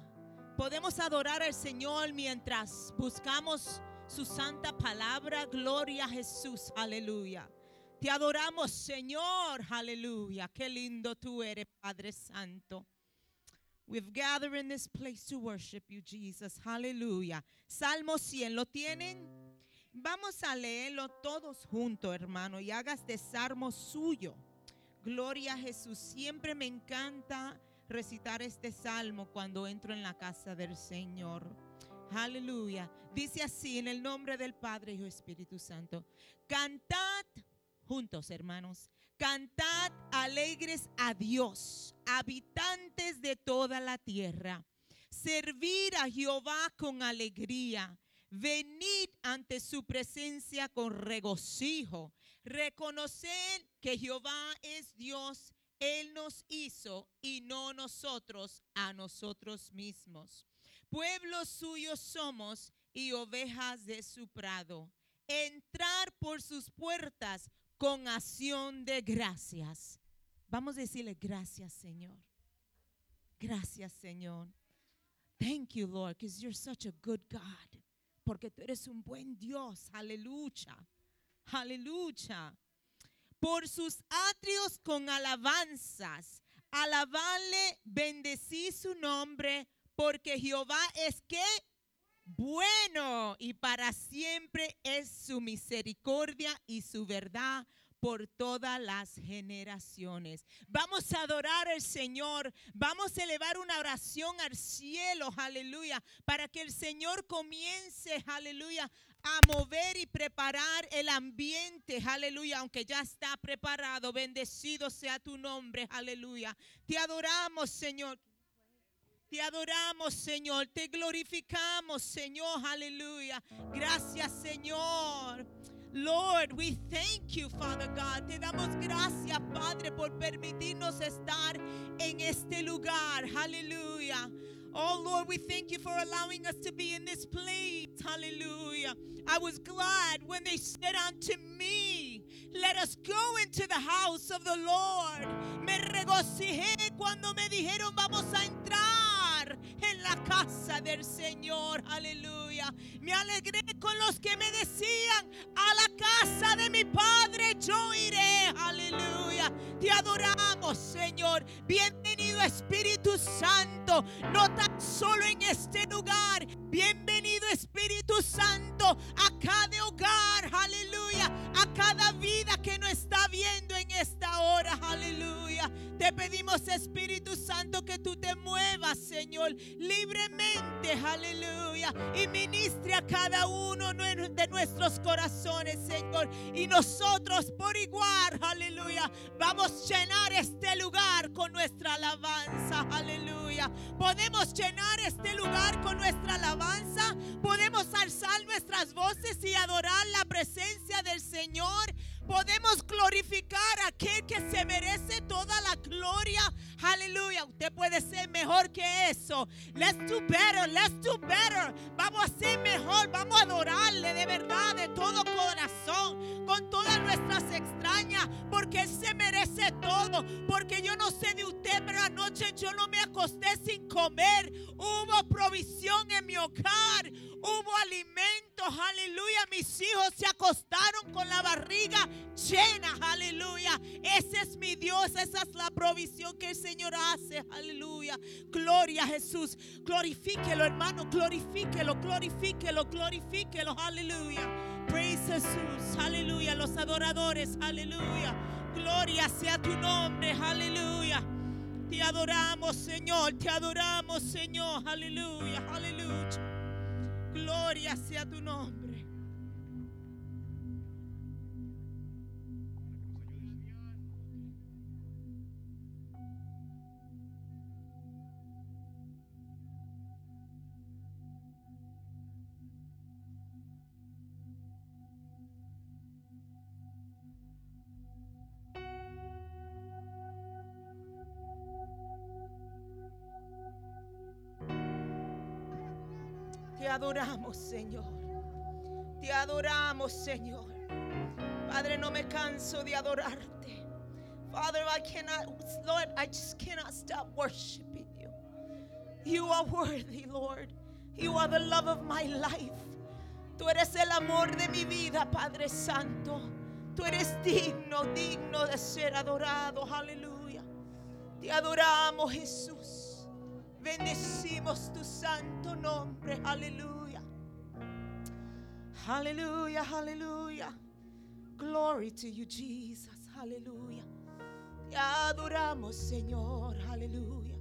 Podemos adorar al Señor mientras buscamos su santa palabra. Gloria a Jesús. Aleluya. Te adoramos, Señor. Aleluya. Qué lindo tú eres, Padre Santo. We've gathered in this place to worship you, Jesus. Aleluya. Salmo 100, ¿lo tienen? Vamos a leerlo todos juntos, hermano, y hagas de salmo suyo. Gloria a Jesús. Siempre me encanta recitar este salmo cuando entro en la casa del Señor. Aleluya. Dice así en el nombre del Padre y Espíritu Santo. Cantad juntos, hermanos. Cantad alegres a Dios, habitantes de toda la tierra. Servir a Jehová con alegría. Venid ante su presencia con regocijo. Reconoced que Jehová es Dios. Él nos hizo y no nosotros a nosotros mismos. Pueblos suyos somos y ovejas de su prado. Entrar por sus puertas con acción de gracias. Vamos a decirle gracias, Señor. Gracias, Señor. Thank you, Lord, because you're such a good God. Porque tú eres un buen Dios. Aleluya. Aleluya. Por sus atrios con alabanzas. Alabarle, bendecí su nombre, porque Jehová es que bueno y para siempre es su misericordia y su verdad por todas las generaciones. Vamos a adorar al Señor, vamos a elevar una oración al cielo, aleluya, para que el Señor comience, aleluya, a mover y preparar el ambiente, aleluya, aunque ya está preparado, bendecido sea tu nombre, aleluya. Te adoramos, Señor. Te adoramos, Señor. Te glorificamos, Señor. Aleluya. Gracias, Señor. Lord, we thank you, Father God. Te damos gracias, Padre, por permitirnos estar en este lugar. Aleluya. Oh Lord, we thank you for allowing us to be in this place. Hallelujah. I was glad when they said unto me, Let us go into the house of the Lord. Me regocijé cuando me dijeron, Vamos a entrar en la casa del Señor. Aleluya. Me alegré con los que me decían, A la casa de mi Padre yo iré. Aleluya. Te adoramos, Señor. Bienvenido, Espíritu Santo. No tan solo en este lugar. Bienvenido, Espíritu Santo, a cada hogar. Aleluya. A cada vida que no está viendo en esta hora. Aleluya. Te pedimos, Espíritu Santo, que tú te muevas, Señor, libremente. Aleluya. Y ministre a cada uno de nuestros corazones, Señor. Y nosotros por igual, aleluya, vamos a llenar este lugar con nuestra alabanza. Aleluya. Podemos llenar este lugar con nuestra alabanza. Podemos alzar nuestras voces y adorar la presencia del Señor. Podemos glorificar a aquel que se merece toda la gloria. Aleluya. Usted puede ser mejor que eso. Let's do better. Let's do better. Vamos a ser mejor. Vamos a adorarle de verdad, de todo corazón, con todas nuestras extrañas, porque Él se merece todo. Porque yo no sé de usted, pero anoche yo no me acosté sin comer. Hubo provisión en mi hogar. Hubo alimentos. Aleluya. Mis hijos se acostaron llena, aleluya. Ese es mi Dios, esa es la provisión que el Señor hace, aleluya. Gloria a Jesús, glorifíquelo hermano, glorifíquelo, glorifíquelo, glorifíquelo, aleluya. Praise Jesús, aleluya. Los adoradores, aleluya. Gloria sea tu nombre, aleluya. Te adoramos, Señor, te adoramos, Señor, aleluya, aleluya. Gloria sea tu nombre. Adoramos, Señor. Te adoramos, Señor. Padre, no me canso de adorarte. Father, I cannot, Lord, I just cannot stop worshiping you. You are worthy, Lord. You are the love of my life. Tú eres el amor de mi vida, Padre Santo. Tú eres digno, digno de ser adorado. Aleluya. Te adoramos, Jesús. Bendecimos tu santo nombre. Aleluya. Aleluya, aleluya. Glory to you, Jesus. Aleluya. Te adoramos, Señor. Aleluya.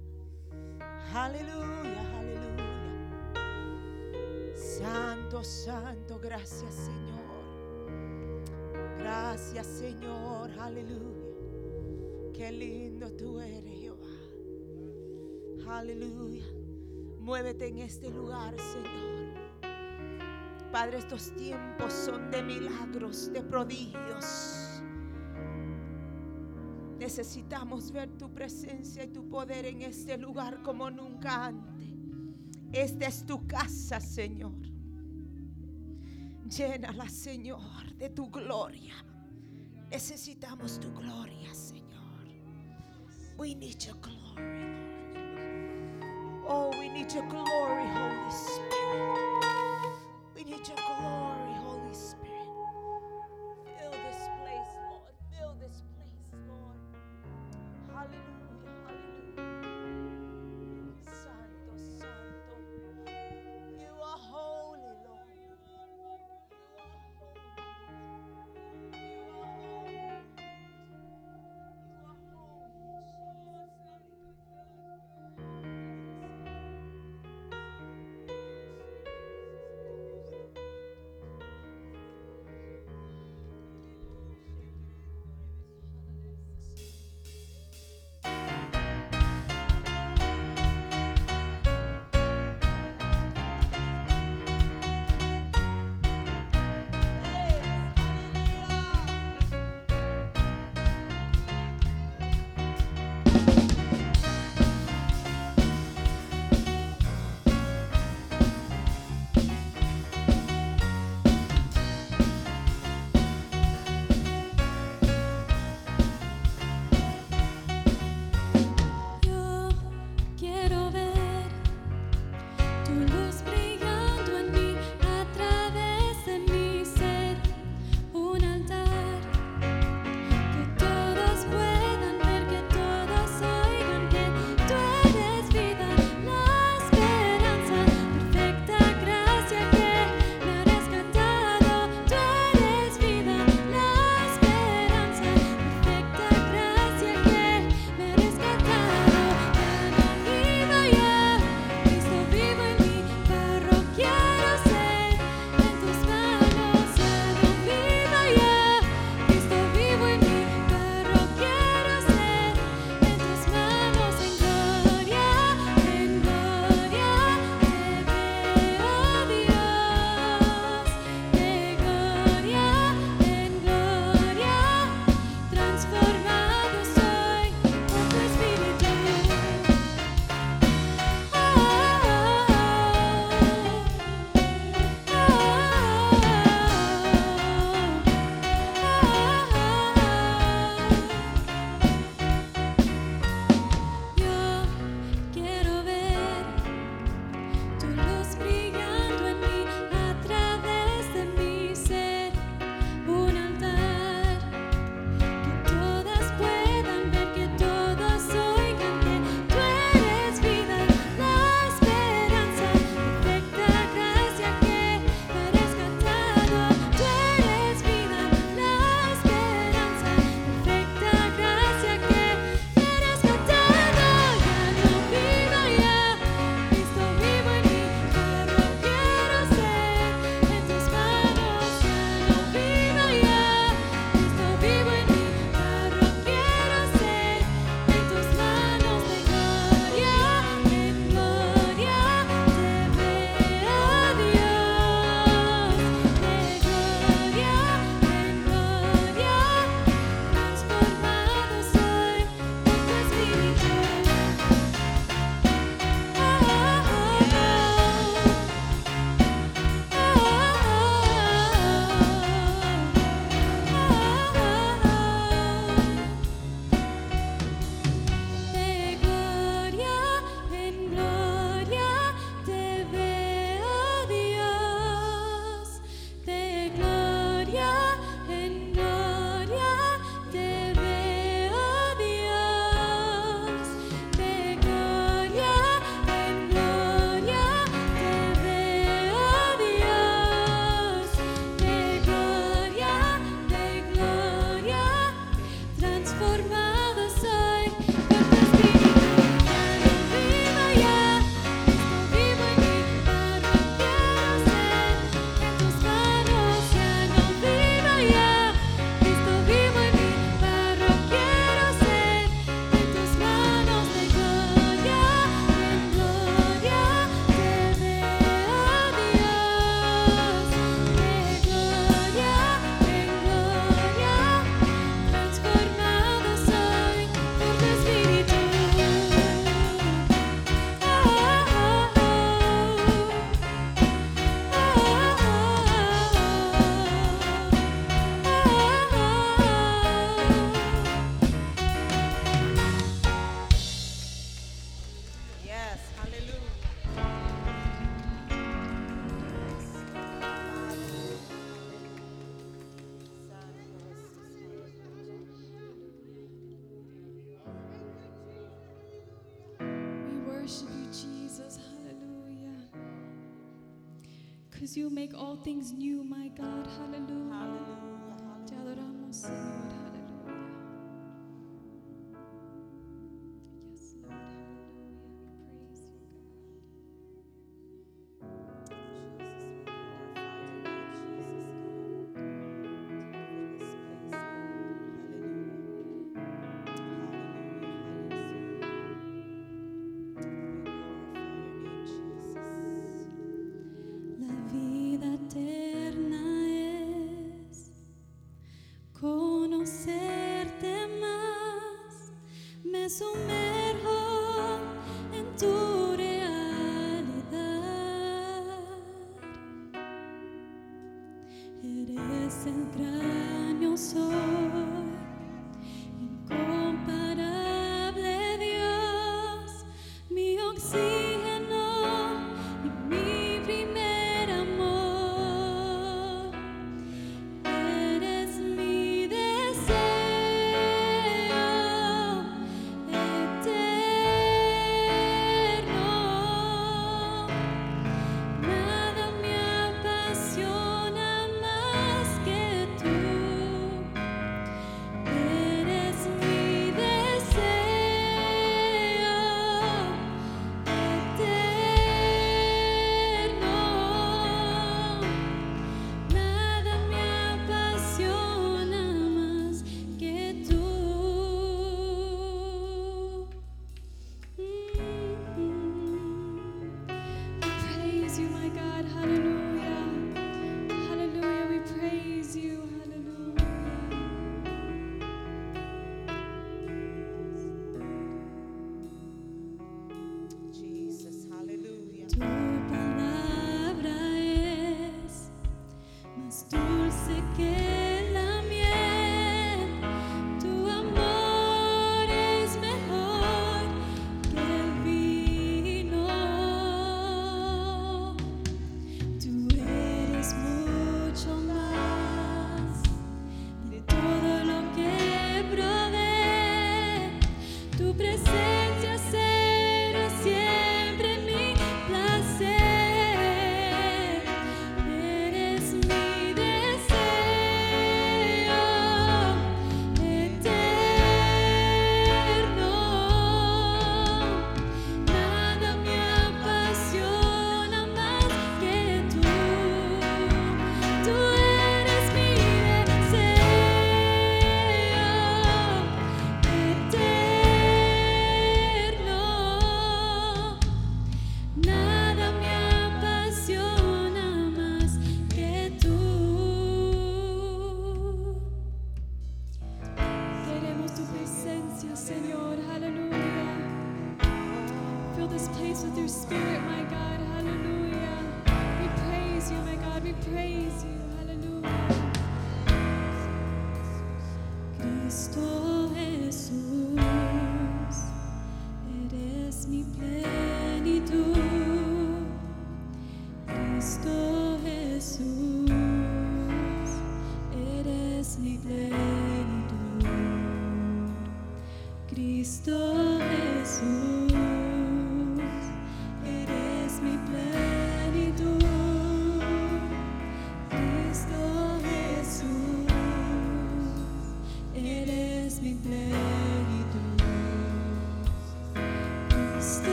Aleluya, aleluya. Santo, santo, gracias, Señor. Gracias, Señor. Aleluya. Qué lindo tú eres. Aleluya. Muévete en este lugar, Señor. Padre, estos tiempos son de milagros, de prodigios. Necesitamos ver tu presencia y tu poder en este lugar como nunca antes. Esta es tu casa, Señor. Llénala, Señor, de tu gloria. Necesitamos tu gloria, Señor. We need your glory. Oh, we need your glory, Holy Spirit. We need your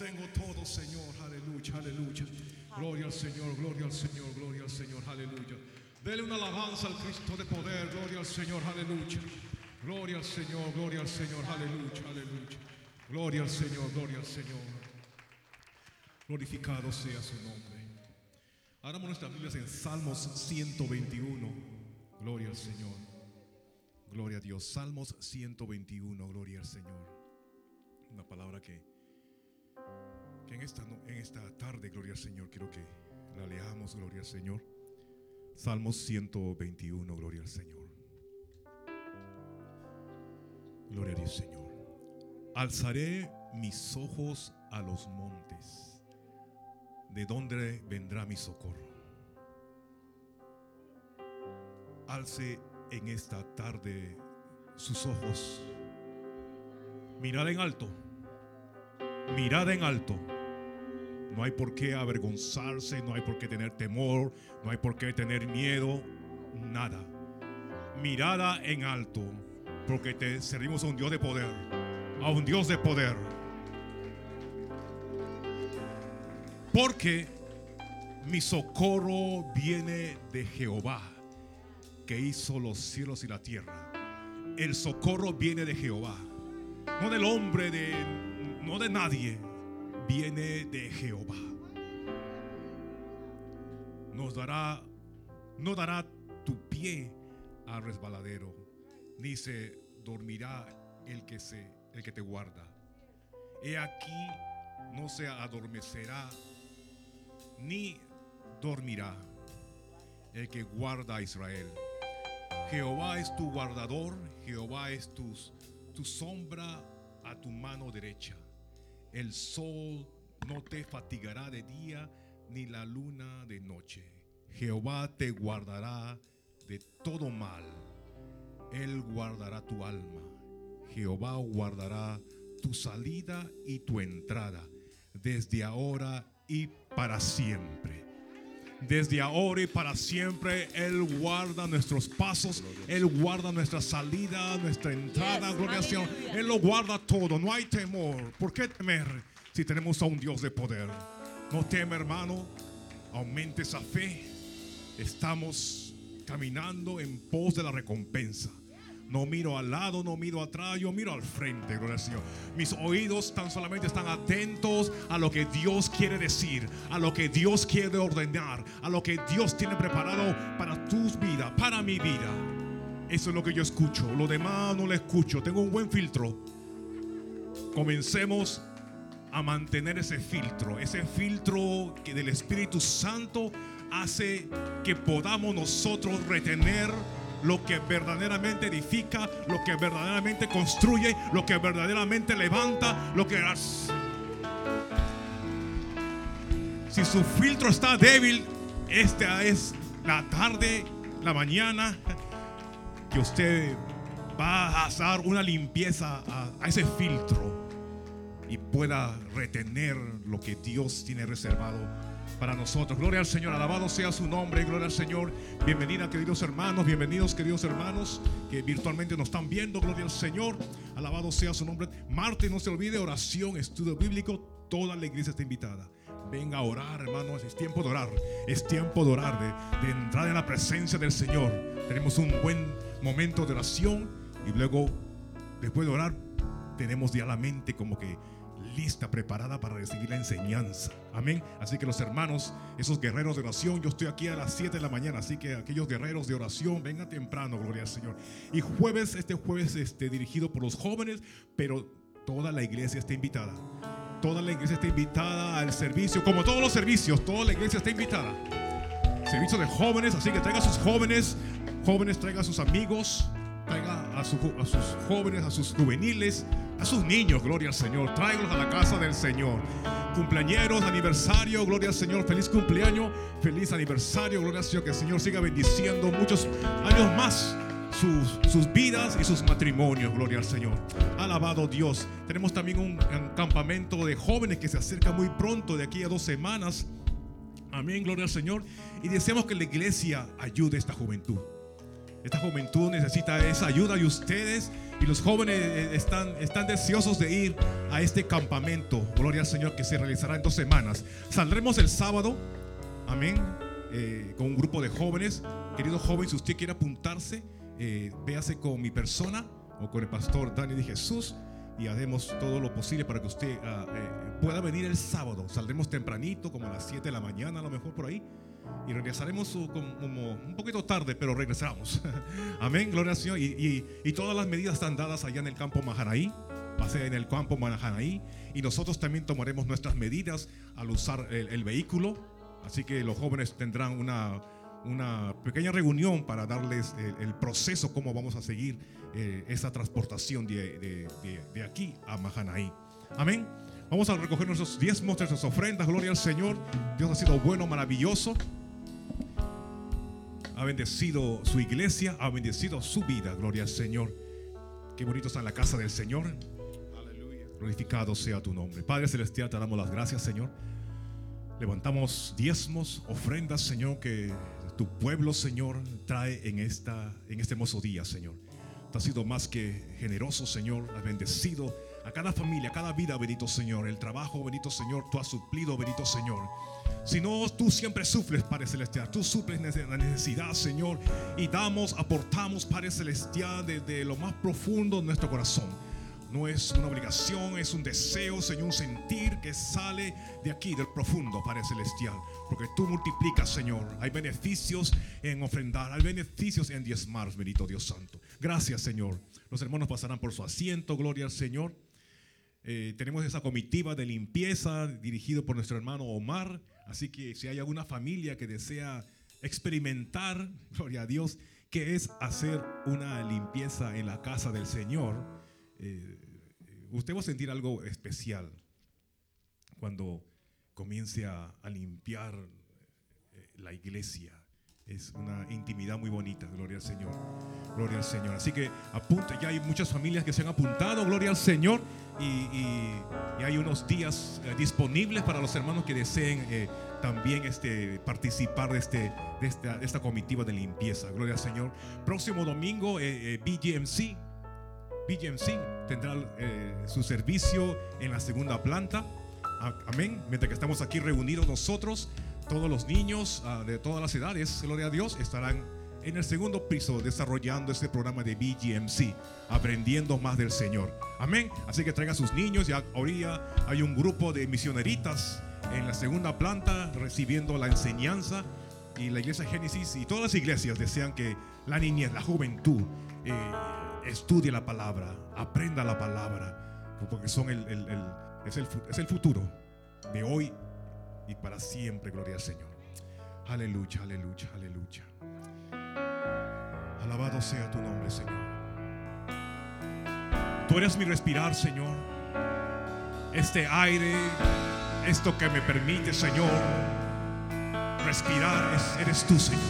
tengo todo, Señor. Aleluya, aleluya. Gloria al Señor, gloria al Señor, gloria al Señor. Aleluya. Dele una alabanza al Cristo de poder. Gloria al Señor, aleluya. Gloria al Señor, gloria al Señor. Aleluya, aleluya. Gloria al Señor, gloria al Señor. Glorificado sea su nombre. Abramos nuestras Biblias en Salmos 121. Gloria al Señor. Gloria a Dios. Salmos 121. Gloria al Señor. Una palabra que que en esta, en esta tarde, gloria al Señor, quiero que la leamos, gloria al Señor. Salmos 121, gloria al Señor. Gloria a Dios, Señor. Alzaré mis ojos a los montes. ¿De dónde vendrá mi socorro? Alce en esta tarde sus ojos. Mirad en alto mirada en alto. No hay por qué avergonzarse, no hay por qué tener temor, no hay por qué tener miedo, nada. Mirada en alto, porque te servimos a un Dios de poder, a un Dios de poder. Porque mi socorro viene de Jehová, que hizo los cielos y la tierra. El socorro viene de Jehová, no del hombre, de, no de nadie, viene de Jehová. Nos dará, no dará tu pie al resbaladero, ni se dormirá el que se, el que te guarda. He aquí no se adormecerá ni dormirá el que guarda a Israel. Jehová es tu guardador, Jehová es tus- tu sombra a tu mano derecha. El sol no te fatigará de día, ni la luna de noche. Jehová te guardará de todo mal. Él guardará tu alma. Jehová guardará tu salida y tu entrada, desde ahora y para siempre. Desde ahora y para siempre Él guarda nuestros pasos, Él guarda nuestra salida, nuestra entrada, gloria al Señor. Él lo guarda todo, no hay temor. ¿Por qué temer si tenemos a un Dios de poder? No teme, hermano, aumente esa fe. Estamos caminando en pos de la recompensa. No miro al lado, no miro atrás, yo miro al frente, gloria al Señor. Mis oídos tan solamente están atentos a lo que Dios quiere decir, a lo que Dios quiere ordenar, a lo que Dios tiene preparado para tus vidas, para mi vida. Eso es lo que yo escucho. Lo demás no lo escucho. Tengo un buen filtro. Comencemos a mantener ese filtro, ese filtro que del Espíritu Santo hace que podamos nosotros retener lo que verdaderamente edifica, lo que verdaderamente construye, lo que verdaderamente levanta, lo que si su filtro está débil, esta es la tarde, la mañana que usted va a hacer una limpieza a, a ese filtro y pueda retener lo que Dios tiene reservado para nosotros. Gloria al Señor, alabado sea su nombre, gloria al Señor. Bienvenida, queridos hermanos, bienvenidos, queridos hermanos que virtualmente nos están viendo. Gloria al Señor, alabado sea su nombre. Martes, no se olvide, oración, estudio bíblico, toda la iglesia está invitada. Venga a orar, hermanos, es tiempo de orar, es tiempo de orar, de, de entrar en la presencia del Señor. Tenemos un buen momento de oración y luego, después de orar, tenemos ya la mente como que lista, preparada para recibir la enseñanza. Amén. Así que los hermanos, esos guerreros de oración, yo estoy aquí a las 7 de la mañana, así que aquellos guerreros de oración, vengan temprano, gloria al Señor. Y jueves, este jueves, este, dirigido por los jóvenes, pero toda la iglesia está invitada. Toda la iglesia está invitada al servicio, como todos los servicios, toda la iglesia está invitada. Servicio de jóvenes, así que traiga a sus jóvenes, jóvenes traiga a sus amigos, traiga a, su- a sus jóvenes, a sus juveniles, a sus niños, gloria al Señor. Tráigalos a la casa del Señor. Cumpleañeros, aniversario, gloria al Señor. Feliz cumpleaños, feliz aniversario, gloria al Señor. Que el Señor siga bendiciendo muchos años más sus, sus vidas y sus matrimonios, gloria al Señor. Alabado Dios. Tenemos también un, un campamento de jóvenes que se acerca muy pronto, de aquí a dos semanas. Amén, gloria al Señor. Y deseamos que la iglesia ayude a esta juventud. Esta juventud necesita esa ayuda y ustedes y los jóvenes eh, están, están deseosos de ir a este campamento. Gloria al Señor que se realizará en dos semanas. Saldremos el sábado, amén, eh, con un grupo de jóvenes. Querido joven, si usted quiere apuntarse, eh, véase con mi persona o con el pastor Dani de Jesús y haremos todo lo posible para que usted ah, pueda venir el sábado. Saldremos tempranito, como a las 7 de la mañana, a lo mejor por ahí. Y regresaremos como un poquito tarde, pero regresamos. Amén, gloria al Señor. Y, y- y todas las medidas están dadas allá en el campo Mahanaí. Va a ser en el campo Mahanaí. Y nosotros también tomaremos nuestras medidas al usar el, el vehículo. Así que los jóvenes tendrán una, una pequeña reunión para darles el, el proceso, cómo vamos a seguir eh, esa transportación de, de- de- de aquí a Mahanaí. Amén. Vamos a recoger nuestros diezmos, nuestras ofrendas. Gloria al Señor. Dios ha sido bueno, maravilloso. Ha bendecido su iglesia, ha bendecido su vida. Gloria al Señor. Qué bonito está en la casa del Señor. Aleluya. Glorificado sea tu nombre. Padre Celestial, te damos las gracias, Señor. Levantamos diezmos, ofrendas, Señor, que tu pueblo, Señor, trae en, esta, en este hermoso día, Señor. Tú has sido más que generoso, Señor. Has bendecido a cada familia, a cada vida, bendito Señor. El trabajo, bendito Señor, tú has suplido, bendito Señor. Si no, tú siempre suples, Padre Celestial. Tú suples la necesidad, Señor. Y damos, aportamos, Padre Celestial, desde lo más profundo de nuestro corazón. No es una obligación, es un deseo, Señor, un sentir que sale de aquí, del profundo, Padre Celestial. Porque tú multiplicas, Señor. Hay beneficios en ofrendar, hay beneficios en diezmar, bendito Dios Santo. Gracias, Señor. Los hermanos pasarán por su asiento, gloria al Señor. Eh, tenemos esa comitiva de limpieza dirigido por nuestro hermano Omar. Así que si hay alguna familia que desea experimentar, gloria a Dios, que es hacer una limpieza en la casa del Señor, eh, usted va a sentir algo especial cuando comience a, limpiar eh, la iglesia. Es una intimidad muy bonita, gloria al Señor. Gloria al Señor. Así que apunte, ya hay muchas familias que se han apuntado, gloria al Señor. Y, y- y hay unos días eh, disponibles para los hermanos que deseen eh, también este, participar de, este, de, esta, de esta comitiva de limpieza. Gloria al Señor. Próximo domingo, eh, eh, BGMC. BGMC tendrá eh, su servicio en la segunda planta. Amén. Mientras que estamos aquí reunidos nosotros, todos los niños ah, de todas las edades, gloria a Dios, estarán en el segundo piso desarrollando este programa de BGMC, aprendiendo más del Señor. Amén. Así que traigan a sus niños. Ya ahorita hay un grupo de misioneritas en la segunda planta recibiendo la enseñanza. Y la iglesia Génesis y todas las iglesias desean que la niñez, la juventud, eh, estudie la palabra, aprenda la palabra, porque son el, es, el, es el futuro de hoy y para siempre, gloria al Señor. Aleluya, aleluya, aleluya. Alabado sea tu nombre, Señor. Tú eres mi respirar, Señor. Este aire, esto que me permite, Señor, respirar, es- eres tú, Señor.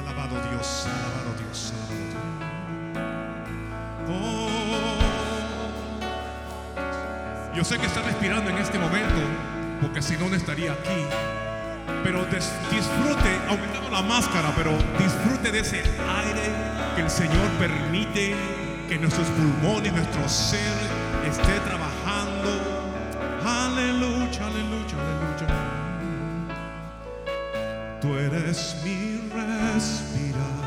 Alabado Dios, alabado Dios, alabado Dios. Oh. Yo sé que está respirando en este momento, porque si no, no estaría aquí. Pero des- disfrute, aumentando la máscara, pero disfrute de ese aire que el Señor permite que nuestros pulmones, nuestro ser esté trabajando. Aleluya, aleluya, aleluya. Tú eres mi respirar.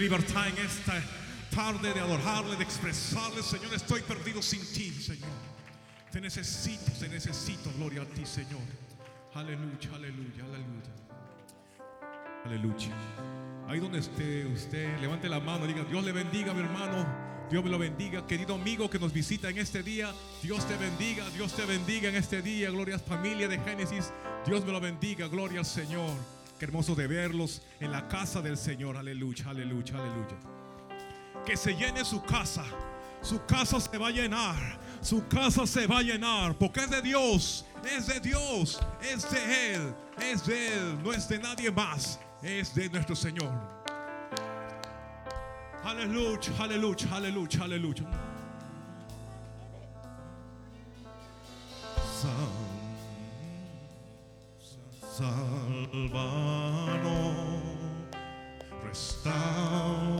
Libertad en esta tarde de adorarle, de expresarle, Señor, estoy perdido sin ti, Señor. Te necesito, te necesito, gloria a ti, Señor. Aleluya, aleluya, aleluya. Aleluya. Ahí donde esté usted, levante la mano, diga, Dios le bendiga, mi hermano. Dios me lo bendiga, querido amigo que nos visita en este día. Dios te bendiga, Dios te bendiga en este día. Gloria a familia de Génesis. Dios me lo bendiga, gloria al Señor. Qué hermoso de verlos en la casa del Señor. Aleluya, aleluya, aleluya. Que se llene su casa. Su casa se va a llenar. Su casa se va a llenar. Porque es de Dios. Es de Dios. Es de Él. Es de Él. No es de nadie más. Es de nuestro Señor. Aleluya, aleluya, aleluya, aleluya. Salvanos, restauranos,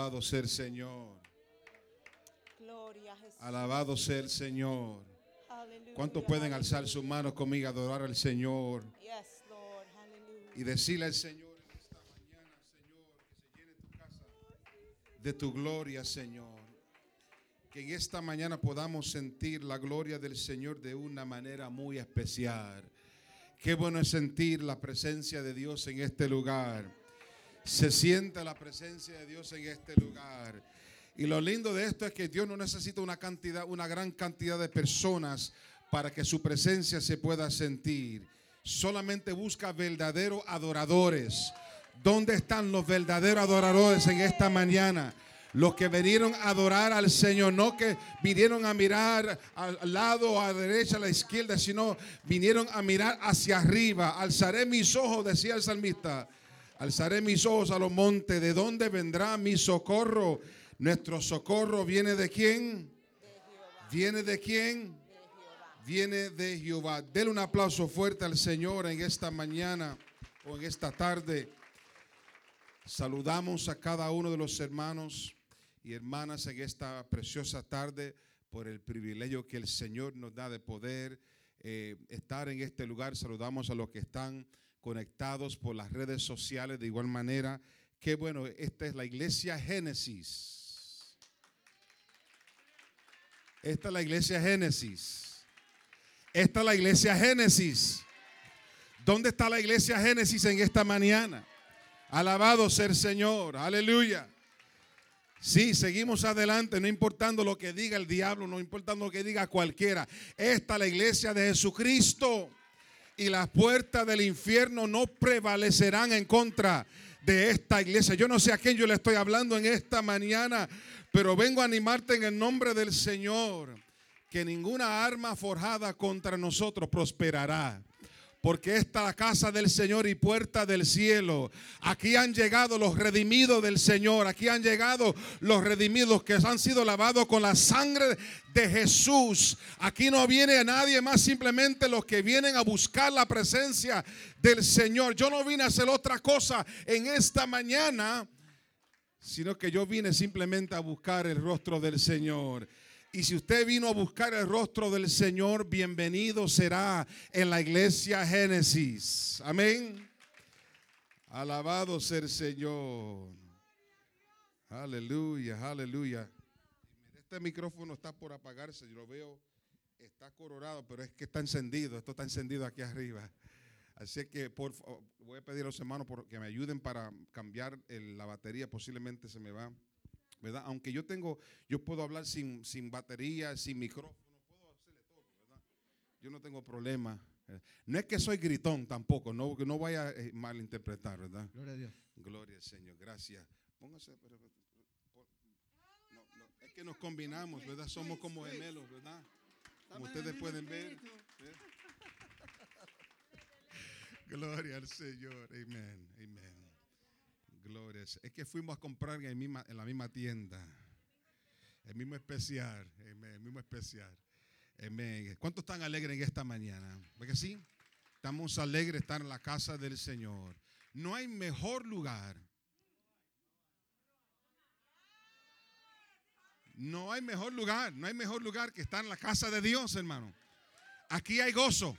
Alabado sea el Señor. gloria a Jesús. Alabado sea el Señor. Aleluya. ¿Cuántos pueden alzar sus manos conmigo adorar al Señor Yes, Lord. Y decirle al Señor en esta mañana, Señor, que se llene tu casa de tu gloria, Señor? Que en esta mañana podamos sentir la gloria del Señor de una manera muy especial. Qué bueno es sentir la presencia de Dios en este lugar. Se siente la presencia de Dios en este lugar. Y lo lindo de esto es que Dios no necesita una cantidad, una gran cantidad de personas para que su presencia se pueda sentir. Solamente busca verdaderos adoradores. ¿Dónde están los verdaderos adoradores en esta mañana? Los que vinieron a adorar al Señor, no que vinieron a mirar al lado, a la derecha, a la izquierda, sino vinieron a mirar hacia arriba. Alzaré mis ojos, decía el salmista. Alzaré mis ojos a los montes. ¿De dónde vendrá mi socorro? Nuestro socorro viene de quién? ¿Viene de quién? Viene de Jehová. Dele un aplauso fuerte al Señor en esta mañana o en esta tarde. Saludamos a cada uno de los hermanos y hermanas en esta preciosa tarde por el privilegio que el Señor nos da de poder eh, estar en este lugar. Saludamos a los que están conectados por las redes sociales de igual manera. Qué bueno, esta es la iglesia Génesis. Esta es la iglesia Génesis. Esta es la iglesia Génesis. ¿Dónde está la iglesia Génesis en esta mañana? Alabado sea el Señor. Aleluya. Sí, seguimos adelante, no importando lo que diga el diablo, no importando lo que diga cualquiera. Esta es la iglesia de Jesucristo. Y las puertas del infierno no prevalecerán en contra de esta iglesia. Yo no sé a quién yo le estoy hablando en esta mañana, pero vengo a animarte en el nombre del Señor. Que ninguna arma forjada contra nosotros prosperará porque esta es la casa del Señor y puerta del cielo. Aquí han llegado los redimidos del Señor. Aquí han llegado los redimidos que han sido lavados con la sangre de Jesús. Aquí no viene nadie más, simplemente los que vienen a buscar la presencia del Señor. Yo no vine a hacer otra cosa en esta mañana, sino que yo vine simplemente a buscar el rostro del Señor. Y si usted vino a buscar el rostro del Señor, bienvenido será en la iglesia Génesis. Amén. Alabado sea el Señor. Aleluya, aleluya. Este micrófono está por apagarse, yo lo veo está colorado, pero es que está encendido. Esto está encendido aquí arriba. Así que por, voy a pedir a los hermanos que me ayuden para cambiar la batería. Posiblemente se me va, ¿verdad? Aunque yo tengo, yo puedo hablar sin, sin batería, sin micrófono, puedo hacerle todo, ¿verdad? Yo no tengo problema. No es que soy gritón tampoco, no, que no vaya a eh, malinterpretar, ¿verdad? Gloria a Dios. Gloria al Señor, gracias. Póngase, pero- pero- por- no, no, es que nos combinamos, ¿verdad? Somos como gemelos, ¿verdad? Como ustedes pueden ver. ¿eh? Gloria al Señor, amén, amén. Es que fuimos a comprar en, la misma tienda, el mismo especial, el mismo especial. ¿Cuántos están alegres en esta mañana? ¿Verdad que sí? Estamos alegres de estar en la casa del Señor. No hay mejor lugar. No hay mejor lugar, no hay mejor lugar que estar en la casa de Dios, hermano. Aquí hay gozo.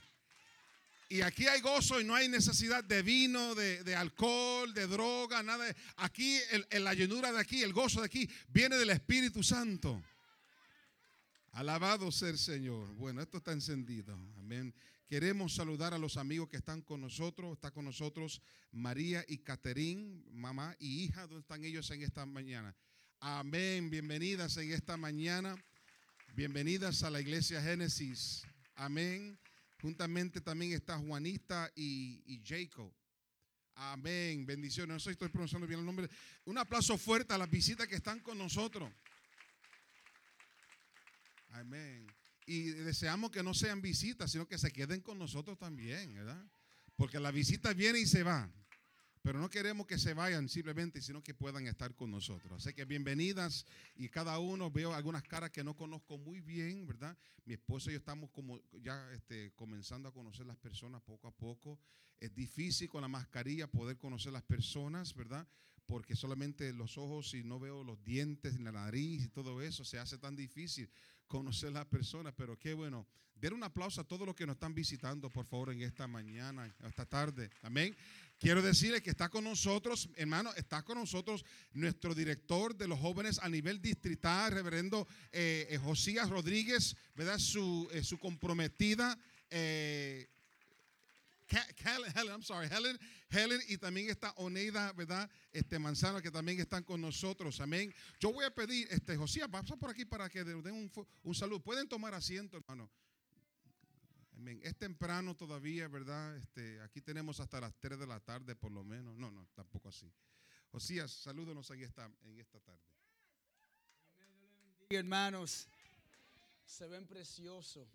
Y aquí hay gozo y no hay necesidad de vino, de, alcohol, de droga, nada. Aquí, en la llenura de aquí, el gozo de aquí, viene del Espíritu Santo. Alabado sea el Señor. Bueno, esto está encendido. Amén. Queremos saludar a los amigos que están con nosotros. Está con nosotros María y Caterín, mamá y hija. ¿Dónde están ellos en esta mañana? Amén. Bienvenidas en esta mañana. Bienvenidas a la iglesia Génesis. Amén. Juntamente también está Juanita y, y Jacob. Amén. Bendiciones. No sé si estoy pronunciando bien el nombre. Un aplauso fuerte a las visitas que están con nosotros. Amén. Y deseamos que no sean visitas, sino que se queden con nosotros también, ¿verdad? Porque la visita viene y se va. Pero no queremos que se vayan simplemente, sino que puedan estar con nosotros. Así que bienvenidas y cada uno veo algunas caras que no conozco muy bien, ¿verdad? Mi esposo y yo estamos como ya este, comenzando a conocer las personas poco a poco. Es difícil con la mascarilla poder conocer las personas, ¿verdad? Porque solamente los ojos y no veo los dientes, ni la nariz y todo eso, se hace tan difícil conocer las personas. Pero qué bueno. Den un aplauso a todos los que nos están visitando, por favor, en esta mañana, esta tarde. Amén. Quiero decirles que está con nosotros, hermano, está con nosotros nuestro director de los jóvenes a nivel distrital, reverendo eh, eh, Josías Rodríguez, ¿verdad? Su, eh, su comprometida. Helen, I'm sorry, Helen, Helen y también está Oneida, ¿verdad? Este Manzano que también están con nosotros, amén. Yo voy a pedir, este Josías, pasa por aquí para que den un, un saludo. Pueden tomar asiento, hermano. Amén. Es temprano todavía, ¿verdad? Este, aquí tenemos hasta las 3 de la tarde por lo menos. No, no, tampoco así. Josías, salúdanos en esta, en esta tarde. Hermanos, se ven preciosos,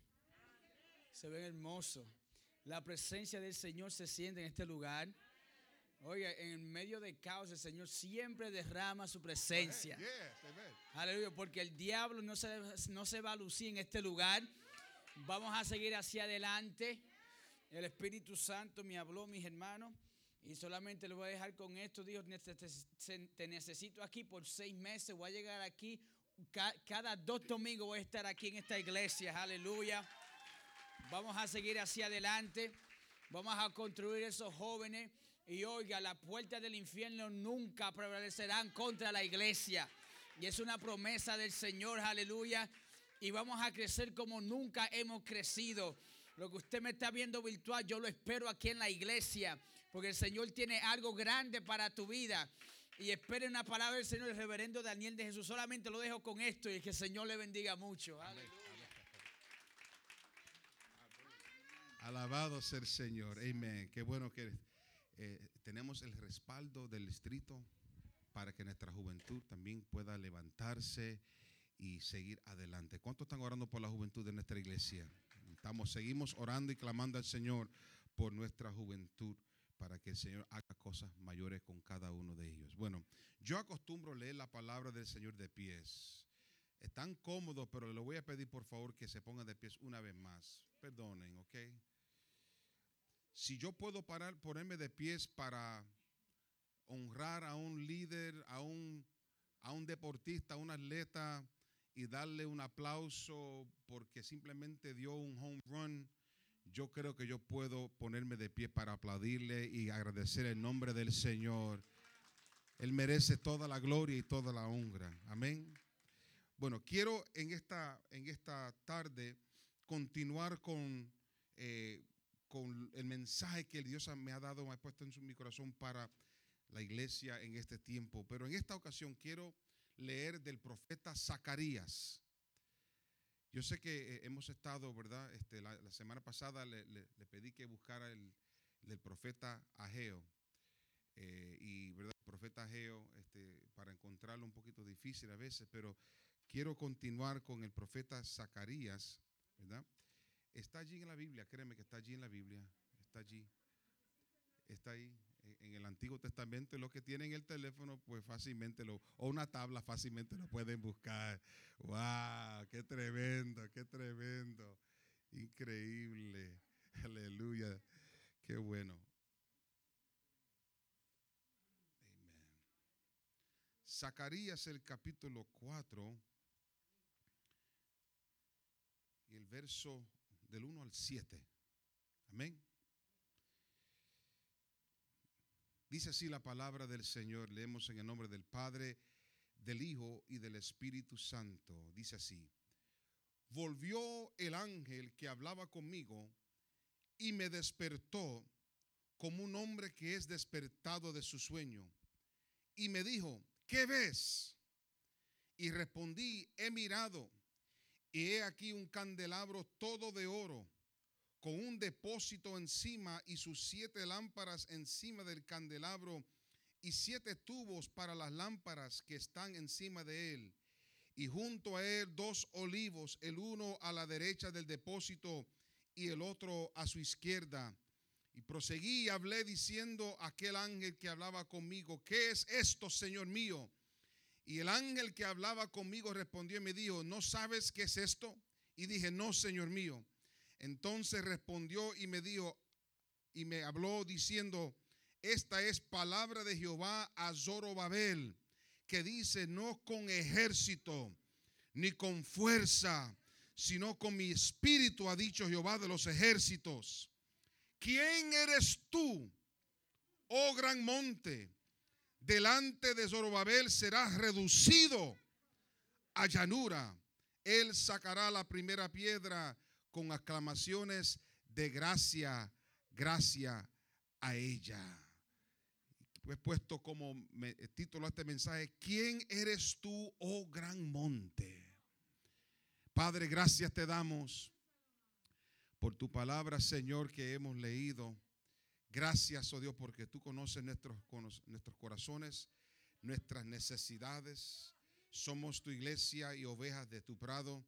se ven hermosos. La presencia del Señor se siente en este lugar. Oiga, en medio de caos, el Señor siempre derrama su presencia. Yes. Aleluya, porque el diablo no se, no se va a lucir en este lugar. Vamos a seguir hacia adelante. El Espíritu Santo me habló, mis hermanos, y solamente le voy a dejar con esto. Dijo, "Neces- te necesito aquí por seis meses. Voy a llegar aquí. ca- Cada dos domingos voy a estar aquí en esta iglesia. Aleluya. Vamos a seguir hacia adelante. Vamos a construir esos jóvenes. Y oiga, las puertas del infierno nunca prevalecerán contra la iglesia. Y es una promesa del Señor, aleluya. Y vamos a crecer como nunca hemos crecido. Lo que usted me está viendo virtual, yo lo espero aquí en la iglesia. Porque el Señor tiene algo grande para tu vida. Y espere una palabra del Señor, el reverendo Daniel de Jesús. Solamente lo dejo con esto y que el Señor le bendiga mucho. Aleluya. Alabado sea el Señor. Amén. Qué bueno que eh, tenemos el respaldo del distrito para que nuestra juventud también pueda levantarse y seguir adelante. ¿Cuántos están orando por la juventud de nuestra iglesia? Estamos, seguimos orando y clamando al Señor por nuestra juventud para que el Señor haga cosas mayores con cada uno de ellos. Bueno, yo acostumbro leer la palabra del Señor de pies. Están cómodos, pero le voy a pedir por favor que se pongan de pies una vez más. Perdonen, ¿ok? Si yo puedo parar, ponerme de pies para honrar a un líder, a un, a un deportista, a un atleta y darle un aplauso porque simplemente dio un home run, yo creo que yo puedo ponerme de pie para aplaudirle y agradecer el nombre del Señor. Él merece toda la gloria y toda la honra. Amén. Bueno, quiero en esta, en esta tarde continuar con, eh, con el mensaje que Dios me ha dado, me ha puesto en mi corazón para la iglesia en este tiempo. Pero en esta ocasión quiero leer del profeta Zacarías. Yo sé que eh, hemos estado, ¿verdad? Este, la, semana pasada le pedí que buscara el del profeta Ageo. Eh, y, ¿verdad? El profeta Ageo, este, para encontrarlo un poquito difícil a veces, pero quiero continuar con el profeta Zacarías, ¿verdad? Está allí en la Biblia, créeme que está allí en la Biblia, está allí, está ahí. En- En el Antiguo Testamento, los que tienen el teléfono, pues fácilmente lo, o una tabla, fácilmente lo pueden buscar. ¡Wow! ¡Qué tremendo! ¡Qué tremendo! Increíble. Aleluya. Qué bueno. Amén. Zacarías el capítulo 4 y el verso del 1 al 7. Amén. Dice así la palabra del Señor. Leemos en el nombre del Padre, del Hijo y del Espíritu Santo. Dice así. Volvió el ángel que hablaba conmigo y me despertó como un hombre que es despertado de su sueño. Y me dijo, ¿qué ves? Y respondí, he mirado, y he aquí un candelabro todo de oro, con un depósito encima y sus siete lámparas encima del candelabro, y siete tubos para las lámparas que están encima de él. Y junto a él dos olivos, el uno a la derecha del depósito y el otro a su izquierda. Y proseguí y hablé diciendo a aquel ángel que hablaba conmigo, ¿qué es esto, Señor mío? Y el ángel que hablaba conmigo respondió y me dijo, ¿no sabes qué es esto? Y dije, no, Señor mío. Entonces respondió y me dijo, y me habló diciendo, esta es palabra de Jehová a Zorobabel, que dice, no con ejército, ni con fuerza, sino con mi espíritu, ha dicho Jehová de los ejércitos. ¿Quién eres tú, oh gran monte? Delante de Zorobabel serás reducido a llanura. Él sacará la primera piedra con aclamaciones de gracia, gracia a ella. Pues puesto como título a este mensaje, ¿quién eres tú, oh gran monte? Padre, gracias te damos por tu palabra, Señor, que hemos leído. Gracias, oh Dios, porque tú conoces nuestros, nuestros corazones, nuestras necesidades. Somos tu iglesia y ovejas de tu prado.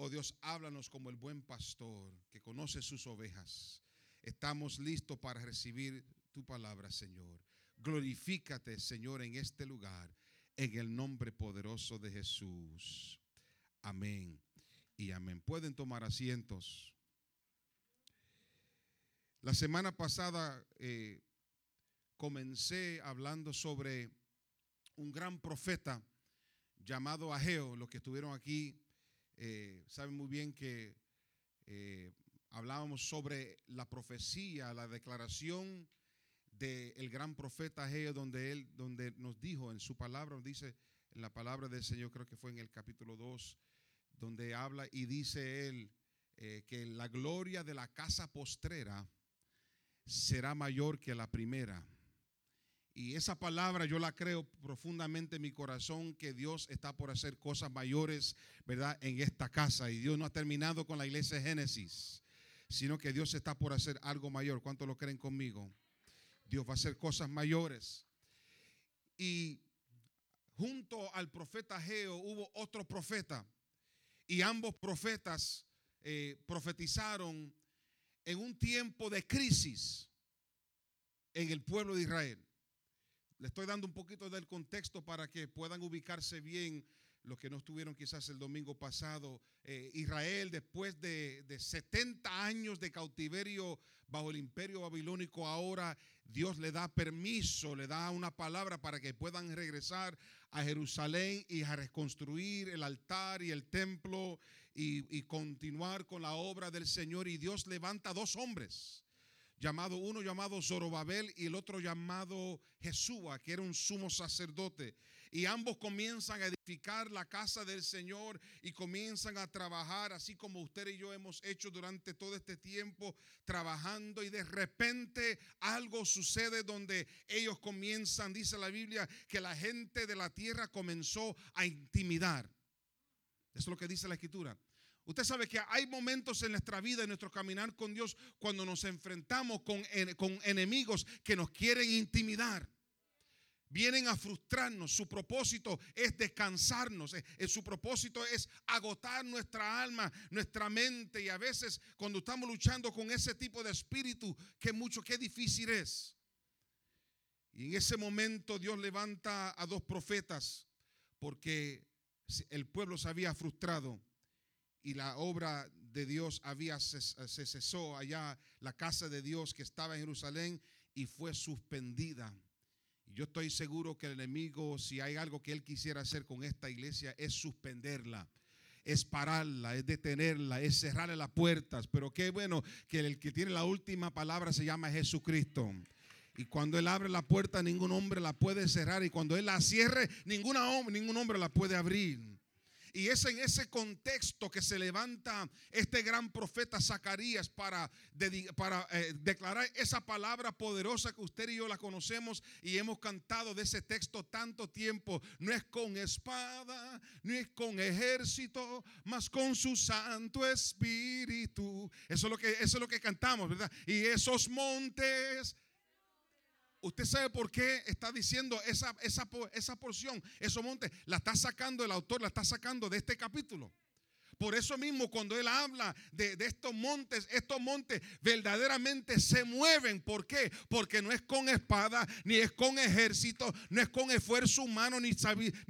Oh Dios, háblanos como el buen pastor que conoce sus ovejas. Estamos listos para recibir tu palabra, Señor. Glorifícate, Señor, en este lugar, en el nombre poderoso de Jesús. Amén y amén. Pueden tomar asientos. La semana pasada eh, comencé hablando sobre un gran profeta llamado Ageo. Los que estuvieron aquí eh, saben muy bien que eh, hablábamos sobre la profecía, la declaración del gran profeta Ageo, donde él, donde nos dijo en su palabra, nos dice en la palabra del Señor, creo que fue en el capítulo 2, donde habla y dice él eh, que la gloria de la casa postrera será mayor que la primera. Y esa palabra yo la creo profundamente en mi corazón que Dios está por hacer cosas mayores, ¿verdad? En esta casa. Y Dios no ha terminado con la iglesia de Génesis, sino que Dios está por hacer algo mayor. ¿Cuántos lo creen conmigo? Dios va a hacer cosas mayores. Y junto al profeta Geo hubo otro profeta. Y ambos profetas eh, profetizaron en un tiempo de crisis en el pueblo de Israel. Le estoy dando un poquito del contexto para que puedan ubicarse bien los que no estuvieron quizás el domingo pasado. Eh, Israel, después de, de 70 años de cautiverio bajo el imperio babilónico, ahora Dios le da permiso, le da una palabra para que puedan regresar a Jerusalén y a reconstruir el altar y el templo y, y continuar con la obra del Señor. Y Dios levanta dos hombres llamado uno llamado Zorobabel y el otro llamado Jesúa, que era un sumo sacerdote. Y ambos comienzan a edificar la casa del Señor y comienzan a trabajar, así como usted y yo hemos hecho durante todo este tiempo, trabajando. Y de repente algo sucede donde ellos comienzan, dice la Biblia, que la gente de la tierra comenzó a intimidar. Eso es lo que dice la escritura. Usted sabe que hay momentos en nuestra vida, en nuestro caminar con Dios, cuando nos enfrentamos con, con enemigos que nos quieren intimidar. Vienen a frustrarnos. Su propósito es descansarnos. Eh, eh, Su propósito es agotar nuestra alma, nuestra mente. Y a veces cuando estamos luchando con ese tipo de espíritu, que mucho, qué difícil es. Y en ese momento Dios levanta a dos profetas porque el pueblo se había frustrado y la obra de Dios había se cesó allá, la casa de Dios que estaba en Jerusalén y fue suspendida. Yo estoy seguro que el enemigo, si hay algo que él quisiera hacer con esta iglesia, es suspenderla. Es pararla, es detenerla, es cerrarle las puertas. Pero qué bueno que el que tiene la última palabra se llama Jesucristo. Y cuando Él abre la puerta, ningún hombre la puede cerrar. Y cuando Él la cierre, ninguna, ningún hombre la puede abrir. Y es en ese contexto que se levanta este gran profeta Zacarías para, eh, declarar esa palabra poderosa que usted y yo la conocemos y hemos cantado de ese texto tanto tiempo. No es con espada, no es con ejército, mas con su Santo Espíritu. Eso es lo que, eso es lo que cantamos, ¿verdad? Y esos montes Usted sabe por qué está diciendo esa, esa, esa porción, esos montes, la está sacando el autor, la está sacando de este capítulo. Por eso mismo, cuando él habla de, estos montes, estos montes verdaderamente se mueven. ¿Por qué? Porque no es con espada, ni es con ejército, no es con esfuerzo humano, ni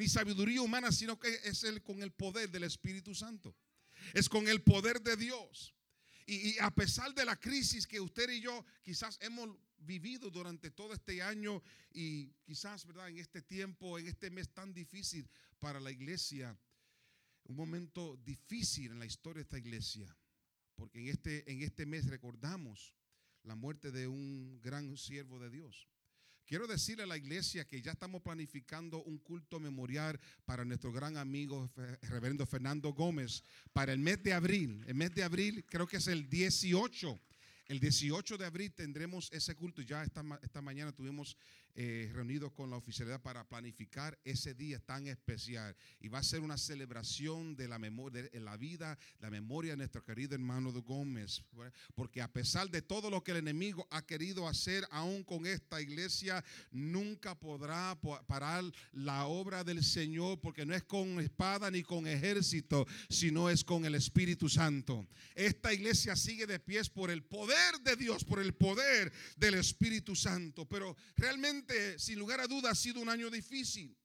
sabiduría humana, sino que es el, con el poder del Espíritu Santo. Es con el poder de Dios. Y, y a pesar de la crisis que usted y yo quizás hemos vivido durante todo este año y quizás, ¿verdad? En este tiempo, en este mes tan difícil para la iglesia, un momento difícil en la historia de esta iglesia, porque en este, en este mes recordamos la muerte de un gran siervo de Dios. Quiero decirle a la iglesia que ya estamos planificando un culto memorial para nuestro gran amigo Reverendo Fernando Gómez para el mes de abril. El mes de abril creo que es el 18. El 18 de abril tendremos ese culto. Ya esta, esta mañana tuvimos eh, reunidos con la oficialidad para planificar ese día tan especial. Y va a ser una celebración de la memoria, de la vida, la memoria de nuestro querido hermano de Gómez. Porque a pesar de todo lo que el enemigo ha querido hacer, aún con esta iglesia, nunca podrá po- parar la obra del Señor, porque no es con espada ni con ejército, sino es con el Espíritu Santo. Esta iglesia sigue de pies por el poder de Dios, por el poder del Espíritu Santo. Pero realmente, sin lugar a dudas, ha sido un año difícil.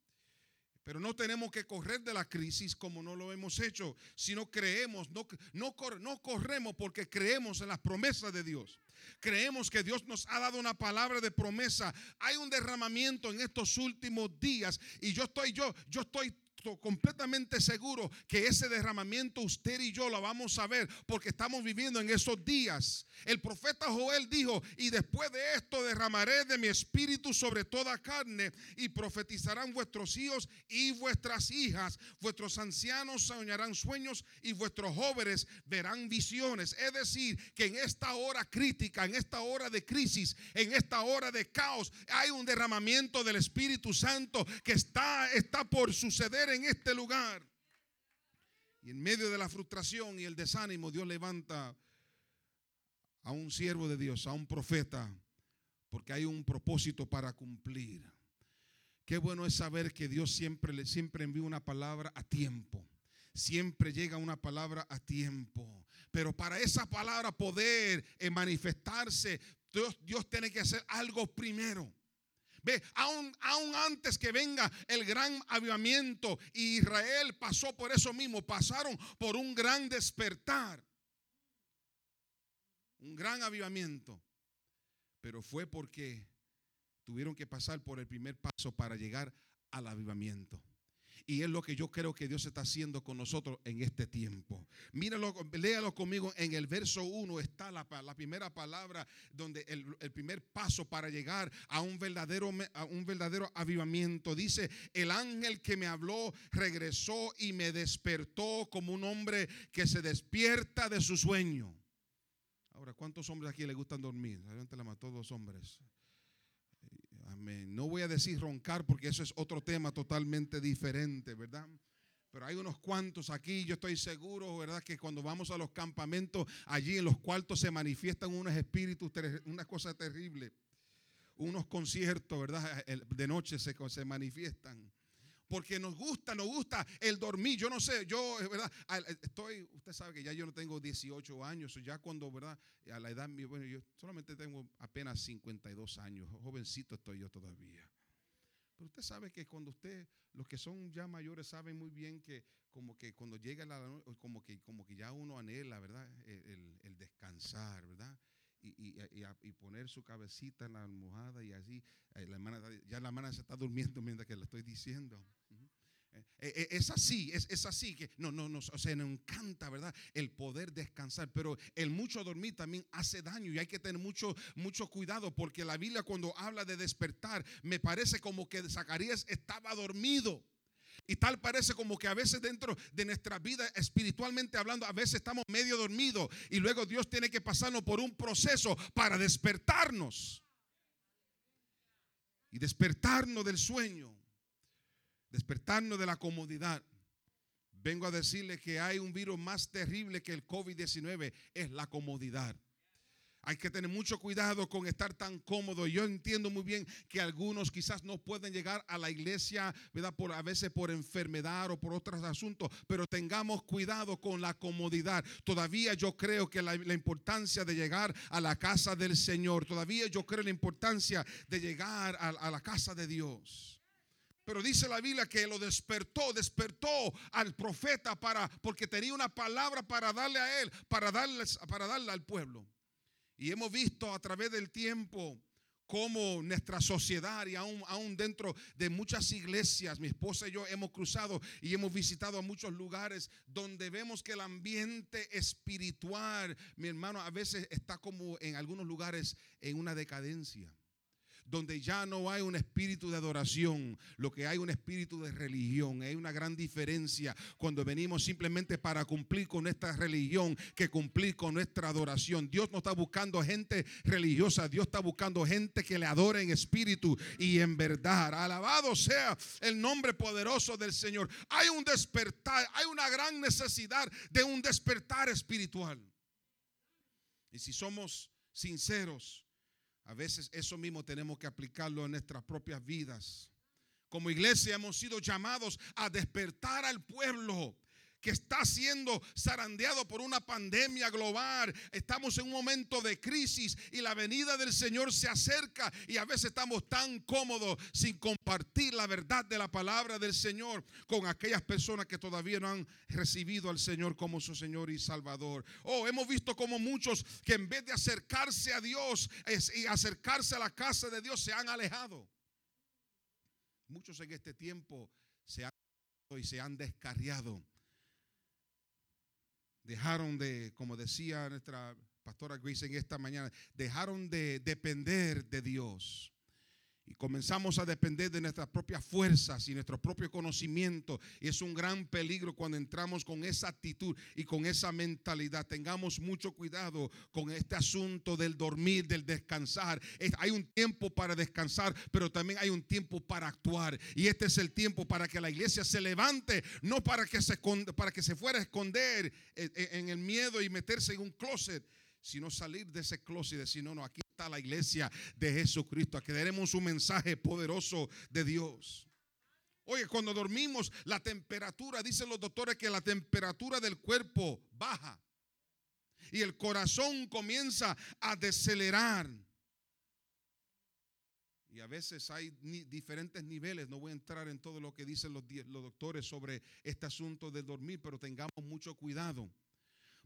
Pero no tenemos que correr de la crisis como no lo hemos hecho, sino creemos, no, no, no corremos porque creemos en las promesas de Dios. Creemos que Dios nos ha dado una palabra de promesa. Hay un derramamiento en estos últimos días y yo estoy yo, yo estoy to- completamente seguro que ese derramamiento usted y yo lo vamos a ver porque estamos viviendo en esos días. El profeta Joel dijo, y después de esto derramaré de mi espíritu sobre toda carne y profetizarán vuestros hijos y vuestras hijas. Vuestros ancianos soñarán sueños y vuestros jóvenes verán visiones. Es decir, que en esta hora crítica, en esta hora de crisis, en esta hora de caos, hay un derramamiento del Espíritu Santo que está, está por suceder en este lugar. Y en medio de la frustración y el desánimo, Dios levanta a un siervo de Dios, a un profeta, porque hay un propósito para cumplir. Qué bueno es saber que Dios siempre, siempre envía una palabra a tiempo. Siempre llega una palabra a tiempo. Pero para esa palabra poder eh, manifestarse, Dios, Dios tiene que hacer algo primero. Ve, aún, aún antes que venga el gran avivamiento, Israel pasó por eso mismo, pasaron por un gran despertar, un gran avivamiento, pero fue porque tuvieron que pasar por el primer paso para llegar al avivamiento. Y es lo que yo creo que Dios está haciendo con nosotros en este tiempo. Míralo, léalo conmigo. En el verso 1 está la, la primera palabra donde el, el primer paso para llegar a un verdadero, a un verdadero avivamiento. Dice, el ángel que me habló regresó y me despertó como un hombre que se despierta de su sueño. Ahora, ¿cuántos hombres aquí le gustan dormir? Levanten la mano, todos los hombres. No voy a decir roncar porque eso es otro tema totalmente diferente, ¿verdad? Pero hay unos cuantos aquí, yo estoy seguro, ¿verdad? Que cuando vamos a los campamentos, allí en los cuartos se manifiestan unos espíritus, una cosa terrible. Unos conciertos, ¿verdad? De noche se, se manifiestan. Porque nos gusta, nos gusta el dormir. Yo no sé, yo, ¿verdad? Estoy, usted sabe que ya yo no tengo 18 años, ya cuando, ¿verdad? A la edad, mía, bueno, yo solamente tengo apenas 52 años, jovencito estoy yo todavía. Pero usted sabe que cuando usted, los que son ya mayores saben muy bien que como que cuando llega la no- como que, como que ya uno anhela, ¿verdad? El, descansar, ¿verdad? Y, y- y poner su cabecita en la almohada y así, eh, la hermana, ya la hermana se está durmiendo mientras que le estoy diciendo. Eh, eh, Es así, es, es así que no, no, nos, o sea, nos encanta, ¿verdad? El poder descansar, pero el mucho dormir también hace daño y hay que tener mucho, mucho cuidado porque la Biblia cuando habla de despertar, me parece como que Zacarías estaba dormido. Y tal parece como que a veces dentro de nuestra vida espiritualmente hablando, a veces estamos medio dormidos y luego Dios tiene que pasarnos por un proceso para despertarnos. Y despertarnos del sueño, despertarnos de la comodidad. Vengo a decirle que hay un virus más terrible que el COVID-19, es la comodidad. Hay que tener mucho cuidado con estar tan cómodo. Yo entiendo muy bien que algunos quizás no pueden llegar a la iglesia, a veces por enfermedad o por otros asuntos, pero tengamos cuidado con la comodidad. Todavía yo creo que la, importancia de llegar a la casa del Señor, todavía yo creo la importancia de llegar a la casa de Dios. Pero dice la Biblia que lo despertó, despertó al profeta para porque tenía una palabra para darle a él, para darles para darle al pueblo. Y hemos visto a través del tiempo cómo nuestra sociedad y aún, aún dentro de muchas iglesias, mi esposa y yo hemos cruzado y hemos visitado a muchos lugares donde vemos que el ambiente espiritual, mi hermano, a veces está como en algunos lugares en una decadencia donde ya no hay un espíritu de adoración, lo que hay un espíritu de religión. Hay una gran diferencia cuando venimos simplemente para cumplir con nuestra religión que cumplir con nuestra adoración. Dios no está buscando gente religiosa, Dios está buscando gente que le adore en espíritu y en verdad. Alabado sea el nombre poderoso del Señor. Hay un despertar, hay una gran necesidad de un despertar espiritual. Y si somos sinceros, a veces eso mismo tenemos que aplicarlo en nuestras propias vidas. Como iglesia hemos sido llamados a despertar al pueblo que está siendo zarandeado por una pandemia global. Estamos en un momento de crisis y la venida del Señor se acerca y a veces estamos tan cómodos sin compartir la verdad de la palabra del Señor con aquellas personas que todavía no han recibido al Señor como su Señor y Salvador. Oh, hemos visto como muchos que en vez de acercarse a Dios y acercarse a la casa de Dios se han alejado. Muchos en este tiempo se han y se han descarriado dejaron de, como decía nuestra pastora Grace en esta mañana, dejaron de depender de Dios. Y comenzamos a depender de nuestras propias fuerzas y nuestro propio conocimiento. Y es un gran peligro cuando entramos con esa actitud y con esa mentalidad. Tengamos mucho cuidado con este asunto del dormir, del descansar. Es- Hay un tiempo para descansar, pero también hay un tiempo para actuar. Y este es el tiempo para que la iglesia se levante, no para que se, para que se fuera a esconder en, en el miedo y meterse en un closet sino salir de ese closet y decir, no, no, aquí está la iglesia de Jesucristo, aquí tenemos un mensaje poderoso de Dios. Oye, cuando dormimos, la temperatura, dicen los doctores que la temperatura del cuerpo baja y el corazón comienza a decelerar. Y a veces hay diferentes niveles. No voy a entrar en todo lo que dicen los, los doctores sobre este asunto del dormir, pero tengamos mucho cuidado.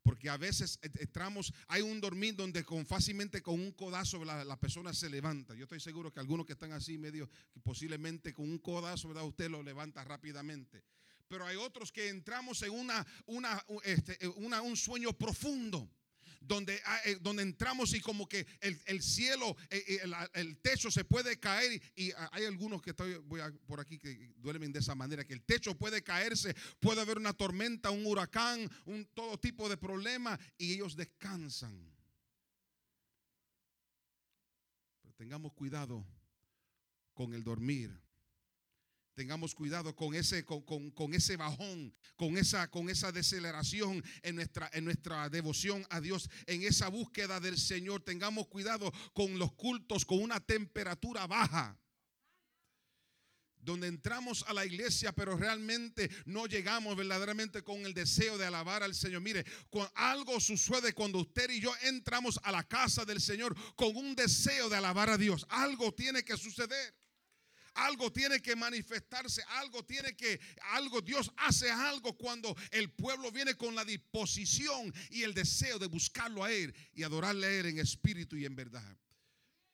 Porque a veces eh, entramos, hay un dormir donde con fácilmente con un codazo la, la persona se levanta. Yo estoy seguro que algunos que están así medio, que posiblemente con un codazo, ¿verdad? Usted lo levanta rápidamente. Pero hay otros que entramos en una, una, este, una- un sueño profundo donde, ah, eh, donde entramos y como que el, el cielo, eh, eh, el, el techo se puede caer y, y, ah, hay algunos que estoy voy a- por aquí que duermen de esa manera, que el techo puede caerse, puede haber una tormenta, un huracán, un todo tipo de problema y ellos descansan. Pero tengamos cuidado con el dormir. Tengamos cuidado con ese, con, con- con ese bajón, con esa, con esa deceleración en nuestra, en nuestra devoción a Dios, en esa búsqueda del Señor. Tengamos cuidado con los cultos con una temperatura baja. Donde entramos a la iglesia, pero realmente no llegamos verdaderamente con el deseo de alabar al Señor. Mire, cu- algo sucede cuando usted y yo entramos a la casa del Señor con un deseo de alabar a Dios. Algo tiene que suceder. Algo tiene que manifestarse, algo tiene que, algo, Dios hace algo cuando el pueblo viene con la disposición y el deseo de buscarlo a Él y adorarle a Él en espíritu y en verdad.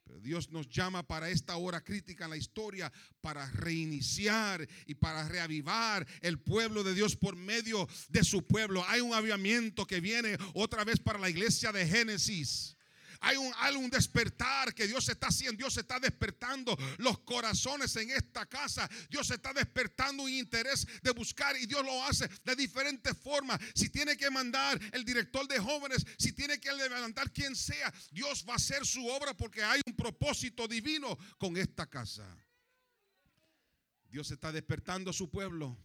Pero Dios nos llama para esta hora crítica en la historia, para reiniciar y para reavivar el pueblo de Dios por medio de su pueblo. Hay un avivamiento que viene otra vez para la iglesia de Génesis. Hay un, un despertar que Dios está haciendo. Dios está despertando los corazones en esta casa. Dios está despertando un interés de buscar y Dios lo hace de diferentes formas. Si tiene que mandar el director de jóvenes, si tiene que levantar quien sea, Dios va a hacer su obra porque hay un propósito divino con esta casa. Dios está despertando a su pueblo.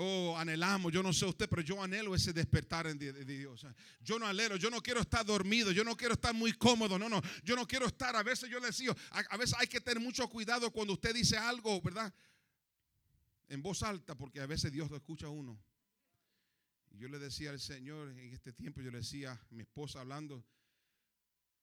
Oh, anhelamos, yo no sé usted, pero yo anhelo ese despertar en de, Dios. Yo no anhelo, yo no quiero estar dormido, yo no quiero estar muy cómodo, no, no, yo no quiero estar, a veces yo le decía, a, a veces hay que tener mucho cuidado cuando usted dice algo, ¿verdad? En voz alta, porque a veces Dios lo escucha a uno. Yo le decía al Señor en este tiempo, yo le decía a mi esposa hablando,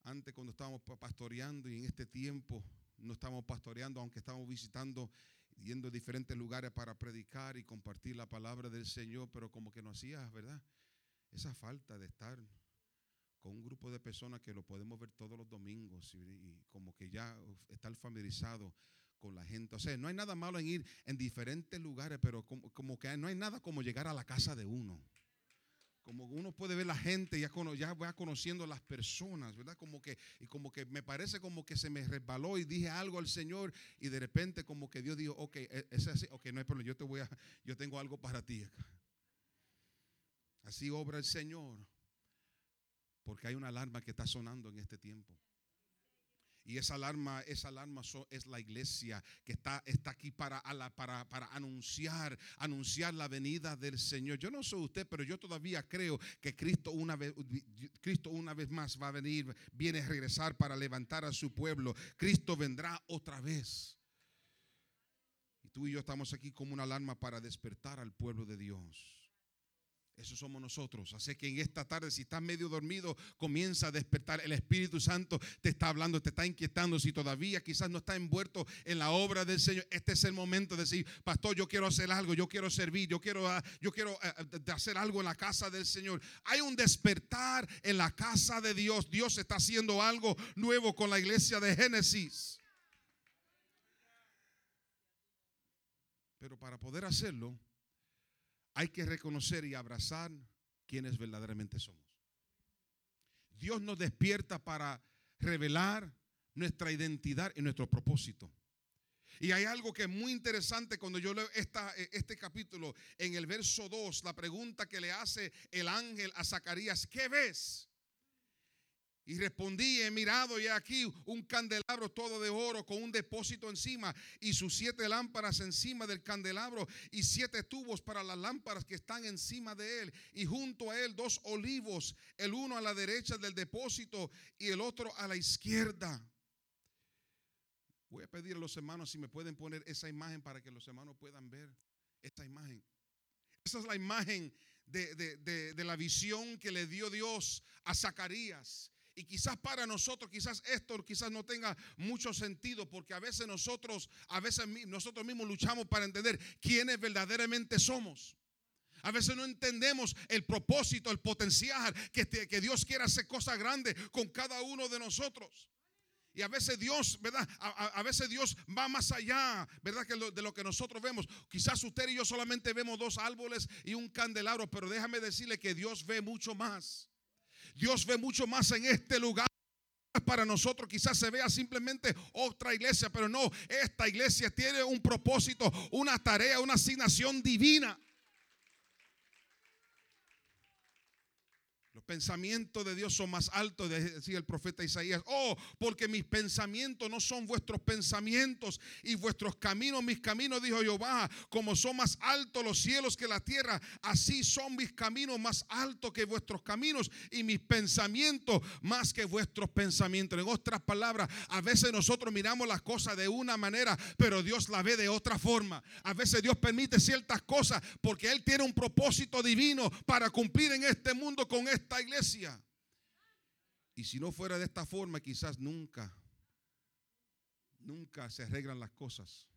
antes cuando estábamos pa- pastoreando y en este tiempo no estamos pastoreando, aunque estamos visitando yendo a diferentes lugares para predicar y compartir la palabra del Señor, pero como que nos hacía, ¿verdad? Esa falta de estar con un grupo de personas que lo podemos ver todos los domingos y, y como que ya estar familiarizado con la gente. O sea, no hay nada malo en ir en diferentes lugares, pero como, como que no hay nada como llegar a la casa de uno. Como uno puede ver la gente, ya, cono- ya va conociendo las personas, ¿verdad? Como que, y como que me parece como que se me resbaló y dije algo al Señor y de repente como que Dios dijo, ok, e- es así, ok, no hay problema, yo te voy a, yo tengo algo para ti acá. Así obra el Señor, porque hay una alarma que está sonando en este tiempo. Y esa alarma, esa alarma es la iglesia que está, está aquí para, para, para anunciar, anunciar la venida del Señor. Yo no soy usted, pero yo todavía creo que Cristo una vez, Cristo una vez más va a venir, viene a regresar para levantar a su pueblo. Cristo vendrá otra vez. Y tú y yo estamos aquí como una alarma para despertar al pueblo de Dios. Eso somos nosotros. Así que en esta tarde, si estás medio dormido, comienza a despertar. El Espíritu Santo te está hablando, te está inquietando. Si todavía quizás no está envuelto en la obra del Señor, este es el momento de decir, pastor, yo quiero hacer algo, yo quiero servir, yo quiero, ah, yo quiero eh, hacer algo en la casa del Señor. Hay un despertar en la casa de Dios. Dios está haciendo algo nuevo con la iglesia de Génesis. Pero para poder hacerlo, hay que reconocer y abrazar quienes verdaderamente somos. Dios nos despierta para revelar nuestra identidad y nuestro propósito. Y hay algo que es muy interesante cuando yo leo este capítulo, en el verso 2, la pregunta que le hace el ángel a Zacarías, ¿qué ves? Y respondí, he mirado y aquí un candelabro todo de oro con un depósito encima y sus siete lámparas encima del candelabro y siete tubos para las lámparas que están encima de él. Y junto a él dos olivos, el uno a la derecha del depósito y el otro a la izquierda. Voy a pedir a los hermanos si me pueden poner esa imagen para que los hermanos puedan ver esta imagen. Esa es la imagen de, de, de, de la visión que le dio Dios a Zacarías. Y quizás para nosotros, quizás esto quizás no tenga mucho sentido porque a veces nosotros, a veces nosotros mismos luchamos para entender quiénes verdaderamente somos. A veces no entendemos el propósito, el potencial que, Dios quiere hacer cosas grandes con cada uno de nosotros. Y a veces Dios, ¿verdad? A, veces Dios va más allá, ¿verdad? Que de lo que nosotros vemos. Quizás usted y yo solamente vemos dos árboles y un candelabro, pero déjame decirle que Dios ve mucho más. Dios ve mucho más en este lugar. Para nosotros quizás se vea simplemente otra iglesia, pero no, esta iglesia tiene un propósito, una tarea, una asignación divina. Pensamientos de Dios son más altos, decía el profeta Isaías. Oh, porque mis pensamientos no son vuestros pensamientos y vuestros caminos, mis caminos, dijo Jehová. Como son más altos los cielos que la tierra, así son mis caminos más altos que vuestros caminos y mis pensamientos más que vuestros pensamientos. En otras palabras, a veces nosotros miramos las cosas de una manera, pero Dios la ve de otra forma. A veces Dios permite ciertas cosas porque Él tiene un propósito divino para cumplir en este mundo con esta iglesia. Y si no fuera de esta forma, quizás nunca, nunca se arreglan las cosas.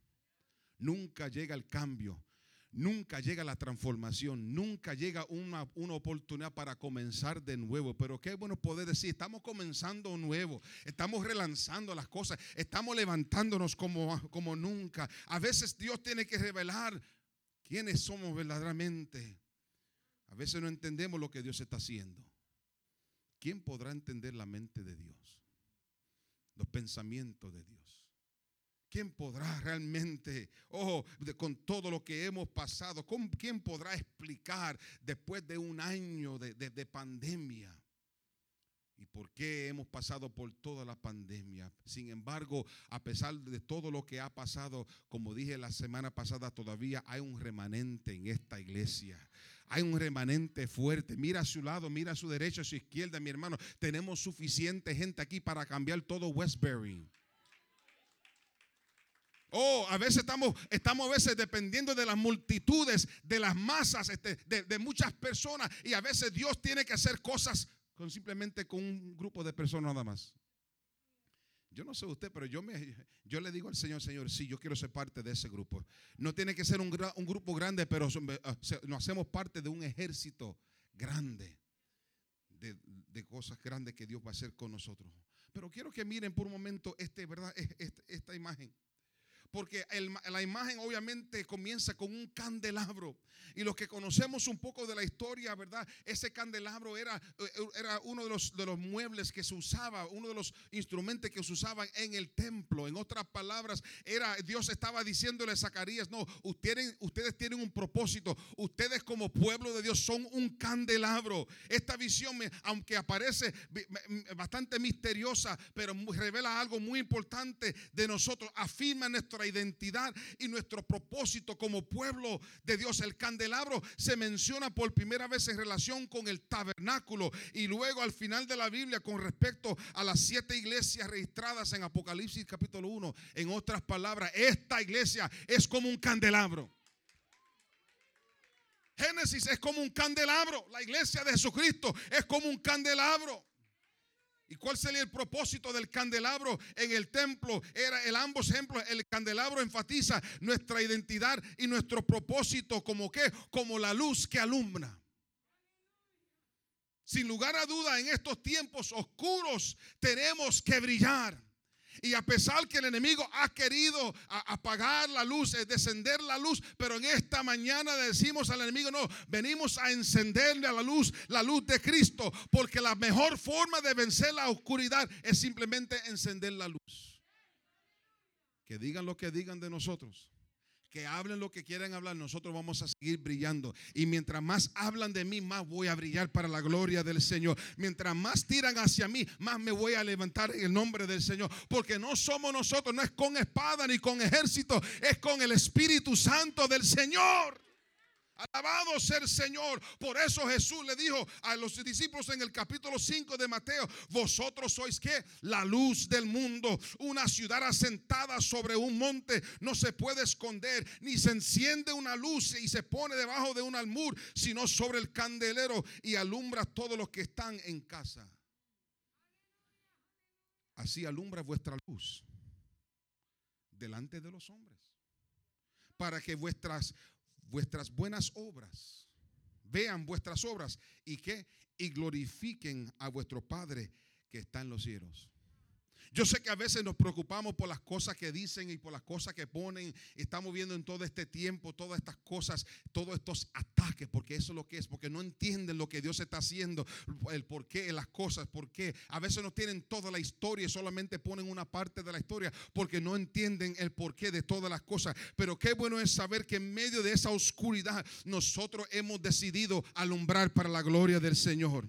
Nunca llega el cambio. Nunca llega la transformación, nunca llega una, una oportunidad para comenzar de nuevo. Pero qué bueno poder decir, estamos comenzando nuevo, estamos relanzando las cosas, estamos levantándonos como, como nunca. A veces Dios tiene que revelar quiénes somos verdaderamente. A veces no entendemos lo que Dios está haciendo. ¿Quién podrá entender la mente de Dios? Los pensamientos de Dios. ¿Quién podrá realmente, ojo, de- con todo lo que hemos pasado, ¿cómo- quién podrá explicar después de un año de- de pandemia? ¿Y por qué hemos pasado por toda la pandemia? Sin embargo, a pesar de todo lo que ha pasado, como dije la semana pasada, todavía hay un remanente en esta iglesia. Hay un remanente fuerte. Mira a su lado, mira a su derecha, a su izquierda, mi hermano. Tenemos suficiente gente aquí para cambiar todo Westbury. Oh, a veces estamos, estamos a veces dependiendo de las multitudes, de las masas, este, de, de muchas personas. Y a veces Dios tiene que hacer cosas con simplemente con un grupo de personas nada más. Yo no sé usted, pero yo, me, yo le digo al Señor, Señor, sí, yo quiero ser parte de ese grupo. No tiene que ser un, grupo grande, pero eh, nos hacemos parte de un ejército grande, de, cosas grandes que Dios va a hacer con nosotros. Pero quiero que miren por un momento este, ¿verdad? Es- esta imagen. Porque la imagen obviamente comienza con un candelabro. Y los que conocemos un poco de la historia, ¿verdad? Ese candelabro era, eh, era uno de los, de los muebles que se usaba, uno de los instrumentos que se usaban en el templo. En otras palabras, era Dios estaba diciéndole a Zacarías, no, ustedes, tienen un propósito. Ustedes como pueblo de Dios son un candelabro. Esta visión, aunque aparece bastante misteriosa, pero revela algo muy importante de nosotros. Afirma nuestra identidad y nuestro propósito como pueblo de Dios. El candelabro se menciona por primera vez en relación con el tabernáculo y luego al final de la Biblia con respecto a las siete iglesias registradas en Apocalipsis capítulo 1. En otras palabras, esta iglesia es como un candelabro. Génesis es como un candelabro. La iglesia de Jesucristo es como un candelabro. ¿Y cuál sería el propósito del candelabro en el templo? Era el ambos ejemplos. El candelabro enfatiza nuestra identidad y nuestro propósito como qué? Como la luz que alumbra. Sin lugar a duda, en estos tiempos oscuros tenemos que brillar. Y a pesar que el enemigo ha querido apagar la luz, eh, descender la luz, pero en esta mañana decimos al enemigo, no, venimos a encenderle a la luz, la luz de Cristo, porque la mejor forma de vencer la oscuridad es simplemente encender la luz. Que digan lo que digan de nosotros. Que hablen lo que quieran hablar, nosotros vamos a seguir brillando. Y mientras más hablan de mí, más voy a brillar para la gloria del Señor. Mientras más tiran hacia mí, más me voy a levantar en el nombre del Señor. Porque no somos nosotros, no es con espada ni con ejército, es con el Espíritu Santo del Señor. Alabado sea el Señor. Por eso Jesús le dijo a los discípulos en el capítulo 5 de Mateo, vosotros sois que la luz del mundo, una ciudad asentada sobre un monte no se puede esconder, ni se enciende una luz y se pone debajo de un almur, sino sobre el candelero y alumbra a todos los que están en casa. Así alumbra vuestra luz delante de los hombres, para que vuestras vuestras buenas obras vean vuestras obras y que y glorifiquen a vuestro Padre que está en los cielos. Yo sé que a veces nos preocupamos por las cosas que dicen y por las cosas que ponen. Estamos viendo en todo este tiempo todas estas cosas, todos estos ataques, porque eso es lo que es, porque no entienden lo que Dios está haciendo, el por qué las cosas, por qué. A veces no tienen toda la historia y solamente ponen una parte de la historia porque no entienden el porqué de todas las cosas. Pero qué bueno es saber que en medio de esa oscuridad nosotros hemos decidido alumbrar para la gloria del Señor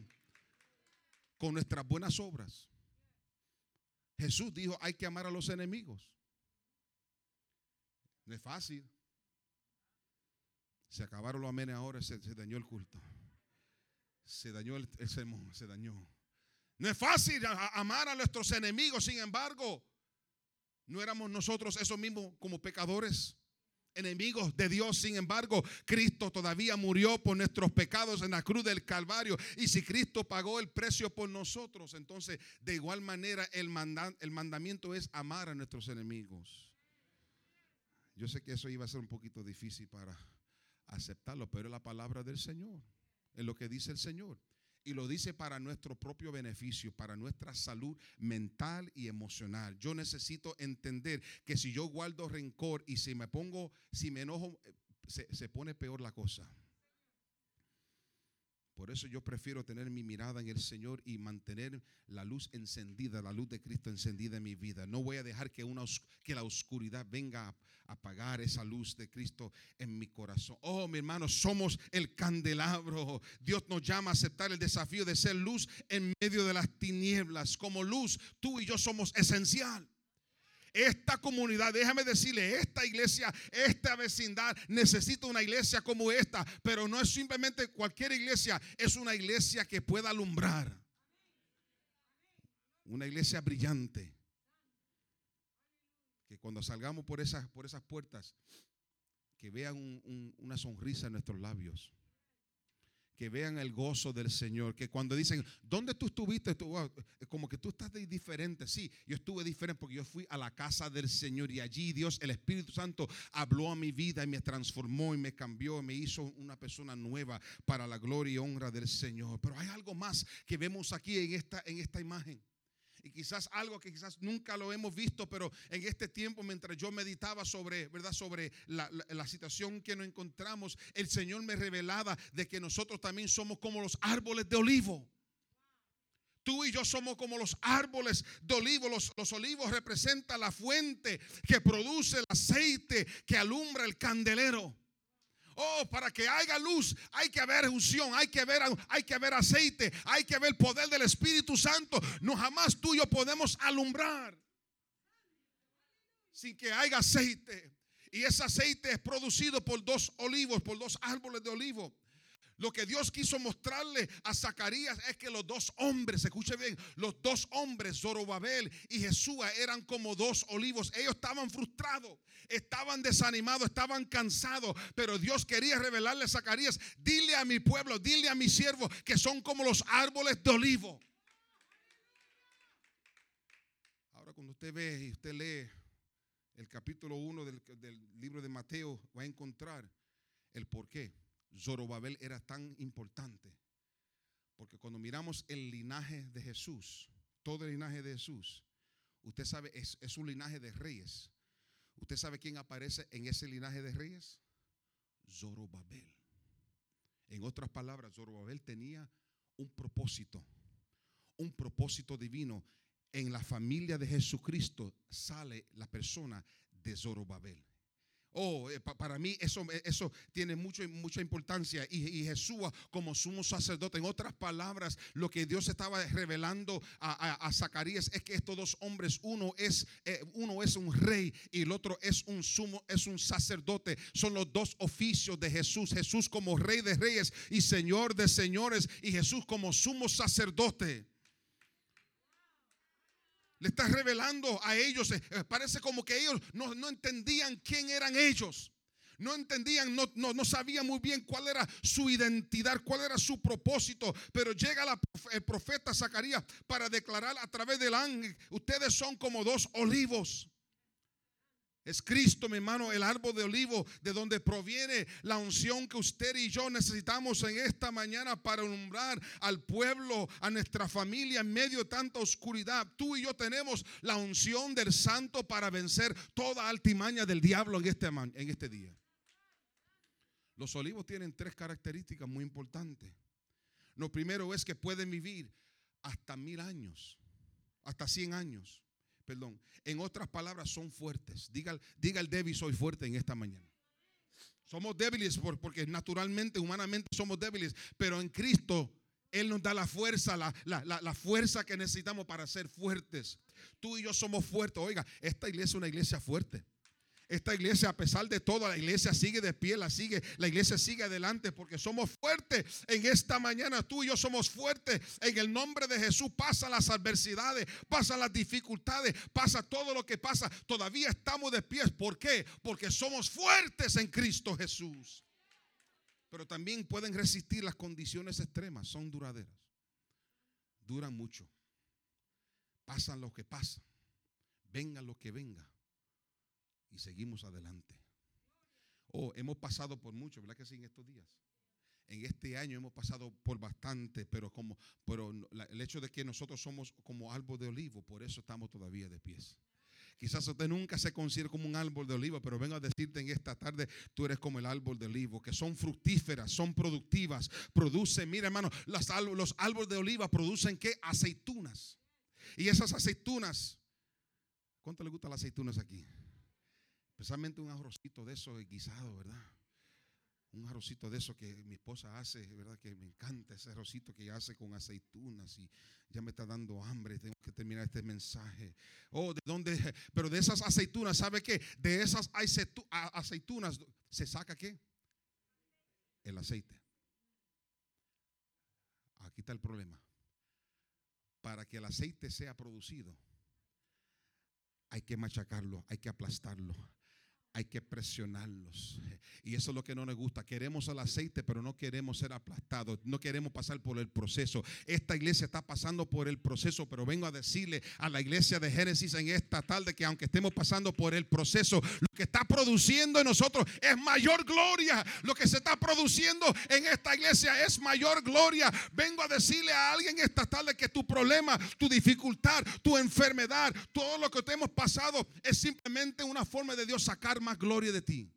con nuestras buenas obras. Jesús dijo, hay que amar a los enemigos. No es fácil. Se acabaron los amenes ahora, se, dañó el culto. Se dañó el, el sermón, se dañó. No es fácil amar a nuestros enemigos, sin embargo, no éramos nosotros esos mismos como pecadores, enemigos de Dios. Sin embargo, Cristo todavía murió por nuestros pecados en la cruz del Calvario. Y si Cristo pagó el precio por nosotros, entonces de igual manera el, el mandamiento es amar a nuestros enemigos. Yo sé que eso iba a ser un poquito difícil para aceptarlo, pero es la palabra del Señor. Es lo que dice el Señor. Y lo dice para nuestro propio beneficio, para nuestra salud mental y emocional. Yo necesito entender que si yo guardo rencor y si me pongo, si me enojo, eh, se, se pone peor la cosa. Por eso yo prefiero tener mi mirada en el Señor y mantener la luz encendida, la luz de Cristo encendida en mi vida. No voy a dejar que, una, que la oscuridad venga a apagar esa luz de Cristo en mi corazón. Oh, mi hermano, somos el candelabro. Dios nos llama a aceptar el desafío de ser luz en medio de las tinieblas. Como luz, tú y yo somos esencial. Esta comunidad, déjame decirle, esta iglesia, esta vecindad necesita una iglesia como esta, pero no es simplemente cualquier iglesia, es una iglesia que pueda alumbrar. Una iglesia brillante. Que cuando salgamos por esas, por esas puertas, que vean un- un- una sonrisa en nuestros labios. Que vean el gozo del Señor. Que cuando dicen, ¿dónde tú estuviste? Tú, como que tú estás diferente. Sí, yo estuve diferente porque yo fui a la casa del Señor y allí Dios, el Espíritu Santo, habló a mi vida y me transformó y me cambió, me hizo una persona nueva para la gloria y honra del Señor. Pero hay algo más que vemos aquí en esta, en esta imagen. Y quizás algo que quizás nunca lo hemos visto, pero en este tiempo, mientras yo meditaba sobre, ¿verdad? Sobre la, la- situación que nos encontramos, el Señor me revelaba de que nosotros también somos como los árboles de olivo. Tú y yo somos como los árboles de olivo. Los, los olivos representan la fuente que produce el aceite que alumbra el candelero. Oh, para que haya luz hay que haber unción, hay que haber, hay que aceite, hay que haber poder del Espíritu Santo. No jamás tú y yo podemos alumbrar sin que haya aceite. Y ese aceite es producido por dos olivos, por dos árboles de olivo. Lo que Dios quiso mostrarle a Zacarías es que los dos hombres, escuche bien, los dos hombres, Zorobabel y Jesús, eran como dos olivos. Ellos estaban frustrados, estaban desanimados, estaban cansados, pero Dios quería revelarle a Zacarías, dile a mi pueblo, dile a mi siervo que son como los árboles de olivo. Ahora cuando usted ve y usted lee el capítulo 1 del, del libro de Mateo, va a encontrar el por qué. Zorobabel era tan importante. Porque cuando miramos el linaje de Jesús, todo el linaje de Jesús, usted sabe, es, un linaje de reyes. ¿Usted sabe quién aparece en ese linaje de reyes? Zorobabel. En otras palabras, Zorobabel tenía un propósito, un propósito divino. En la familia de Jesucristo sale la persona de Zorobabel. Oh, eh, pa- para mí eso, eh, eso tiene mucho, mucha importancia. Y, y Jesús como sumo sacerdote, en otras palabras, lo que Dios estaba revelando a, a- a Zacarías es que estos dos hombres, uno es, eh, uno es un rey y el otro es un sumo, es un sacerdote. Son los dos oficios de Jesús. Jesús como rey de reyes y señor de señores y Jesús como sumo sacerdote le está revelando a ellos. eh, eh, parece como que ellos no, no entendían quién eran ellos. No entendían, no, no, no sabían muy bien cuál era su identidad, cuál era su propósito. Pero llega la el profeta Zacarías para declarar a través del ángel, ustedes son como dos olivos. Es Cristo, mi hermano, el árbol de olivo, de donde proviene la unción que usted y yo necesitamos en esta mañana para alumbrar al pueblo, a nuestra familia en medio de tanta oscuridad. Tú y yo tenemos la unción del santo para vencer toda altimaña del diablo en este, en este día. Los olivos tienen tres características muy importantes. Lo primero es que pueden vivir hasta mil años, hasta cien años perdón. En otras palabras, son fuertes. Diga, diga el débil, soy fuerte en esta mañana. Somos débiles porque naturalmente, humanamente somos débiles, pero en Cristo Él nos da la fuerza, la, la, fuerza que necesitamos para ser fuertes. Tú y yo somos fuertes. Oiga, esta iglesia es una iglesia fuerte. Esta iglesia, a pesar de todo, la iglesia sigue de pie, la sigue, la iglesia sigue adelante porque somos fuertes. En esta mañana tú y yo somos fuertes. En el nombre de Jesús pasan las adversidades, pasan las dificultades, pasa todo lo que pasa. Todavía estamos de pie. ¿Por qué? Porque somos fuertes en Cristo Jesús. Pero también pueden resistir las condiciones extremas, son duraderas. Duran mucho. Pasan lo que pasa. Venga lo que venga y seguimos adelante. Oh, hemos pasado por mucho, ¿verdad que sí? En estos días. En este año hemos pasado por bastante, pero como, pero el hecho de que nosotros somos como árbol de olivo, por eso estamos todavía de pies. Quizás usted nunca se considere como un árbol de olivo, pero vengo a decirte en esta tarde, tú eres como el árbol de olivo, que son fructíferas, son productivas, producen, mira hermano, los, los árboles de oliva producen qué? Aceitunas. Y esas aceitunas, ¿cuánto le gustan las aceitunas aquí? Especialmente un arrocito de eso guisado, ¿verdad? Un arrocito de eso que mi esposa hace, ¿verdad? Que me encanta ese arrocito que hace con aceitunas y ya me está dando hambre, tengo que terminar este mensaje. Oh, ¿de dónde? Pero de esas aceitunas, ¿sabe qué? De esas aceitunas se saca qué? El aceite. Aquí está el problema. Para que el aceite sea producido, hay que machacarlo, hay que aplastarlo, hay que presionarlos. Y eso es lo que no nos gusta. Queremos el aceite, pero no queremos ser aplastados. No queremos pasar por el proceso. Esta iglesia está pasando por el proceso, pero vengo a decirle a la iglesia de Génesis en esta tarde que aunque estemos pasando por el proceso, lo que está produciendo en nosotros es mayor gloria. Lo que se está produciendo en esta iglesia es mayor gloria. Vengo a decirle a alguien esta tarde que tu problema, tu dificultad, tu enfermedad, todo lo que te hemos pasado es simplemente una forma de Dios sacar más gloria de ti.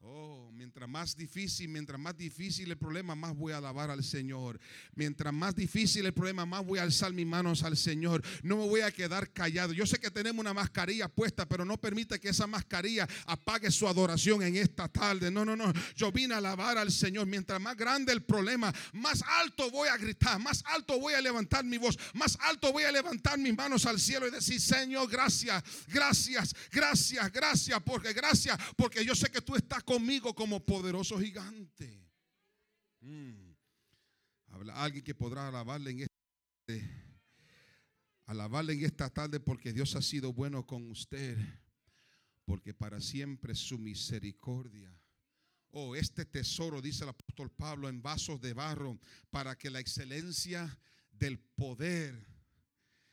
Oh, mientras más difícil, mientras más difícil el problema, más voy a alabar al Señor. Mientras más difícil el problema, más voy a alzar mis manos al Señor. No me voy a quedar callado. Yo sé que tenemos una mascarilla puesta, pero no permite que esa mascarilla apague su adoración en esta tarde. No, no, no. Yo vine a alabar al Señor. Mientras más grande el problema, más alto voy a gritar, más alto voy a levantar mi voz, más alto voy a levantar mis manos al cielo y decir, Señor, gracias, gracias, gracias, gracias, porque gracias, porque yo sé que tú estás conmigo como poderoso gigante. Mm. Habla alguien que podrá alabarle en este alabarle en esta tarde porque Dios ha sido bueno con usted, porque para siempre su misericordia. Oh, este tesoro, dice el apóstol Pablo, en vasos de barro, para que la excelencia del poder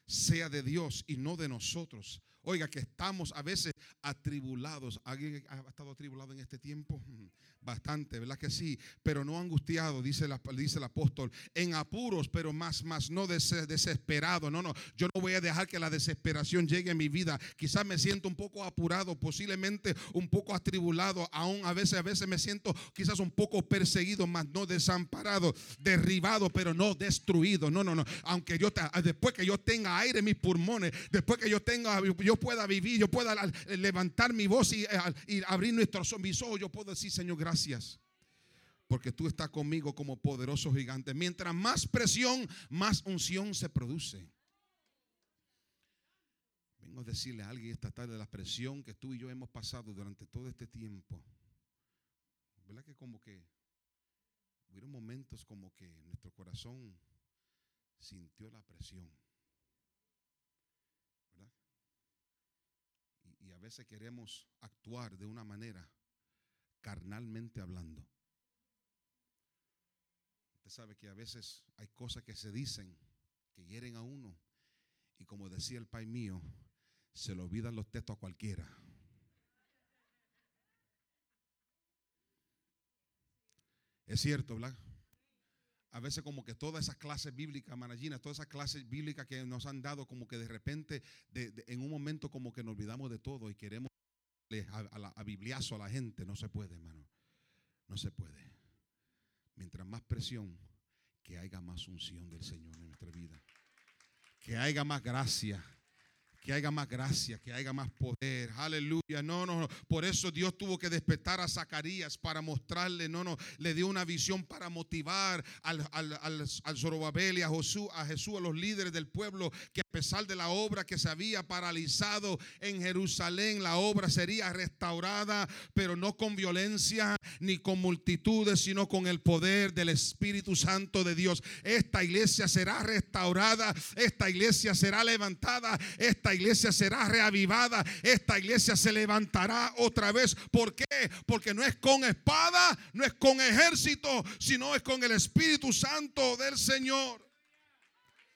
sea de Dios y no de nosotros. Oiga, que estamos a veces atribulados. ¿Alguien ha estado atribulado en este tiempo? Bastante, ¿verdad que sí? Pero no angustiado, dice, dice el apóstol. En apuros, pero más, más no desesperado. No, no, yo no voy a dejar que la desesperación llegue a mi vida. Quizás me siento un poco apurado, posiblemente un poco atribulado. Aún a veces, a veces me siento quizás un poco perseguido, más no desamparado, derribado, pero no destruido. No, no, no. Aunque yo, después que yo tenga aire en mis pulmones, después que yo tenga, yo pueda vivir, yo pueda levantar mi voz y, eh, abrir nuestros mis ojos, yo puedo decir, Señor, gracias. Porque tú estás conmigo como poderoso gigante. Mientras más presión, más unción se produce. Vengo a decirle a alguien esta tarde la presión que tú y yo hemos pasado durante todo este tiempo. ¿Verdad que como que hubieron momentos como que nuestro corazón sintió la presión? y a veces queremos actuar de una manera carnalmente hablando. Usted sabe que a veces hay cosas que se dicen que hieren a uno y como decía el pai mío, se le olvidan los textos a cualquiera. Es cierto, ¿verdad? A veces como que todas esas clases bíblicas, Managina, todas esas clases bíblicas que nos han dado, como que de repente, de- en un momento como que nos olvidamos de todo y queremos a, a bibliazo a la gente. No se puede, hermano. No se puede. Mientras más presión, que haya más unción del Señor en nuestra vida. Que haya más gracia. Que haya más gracia, que haya más poder. Aleluya. No, no, no. Por eso Dios tuvo que despertar a Zacarías para mostrarle, no, no. Le dio una visión para motivar al, al, al, al Zorobabel y a Josué, a Jesús, a los líderes del pueblo, que a pesar de la obra que se había paralizado en Jerusalén, la obra sería restaurada, pero no con violencia ni con multitudes, sino con el poder del Espíritu Santo de Dios. Esta iglesia será restaurada, esta iglesia será levantada, esta iglesia será reavivada, esta iglesia se levantará otra vez. ¿Por qué? Porque no es con espada, no es con ejército, sino es con el Espíritu Santo del Señor.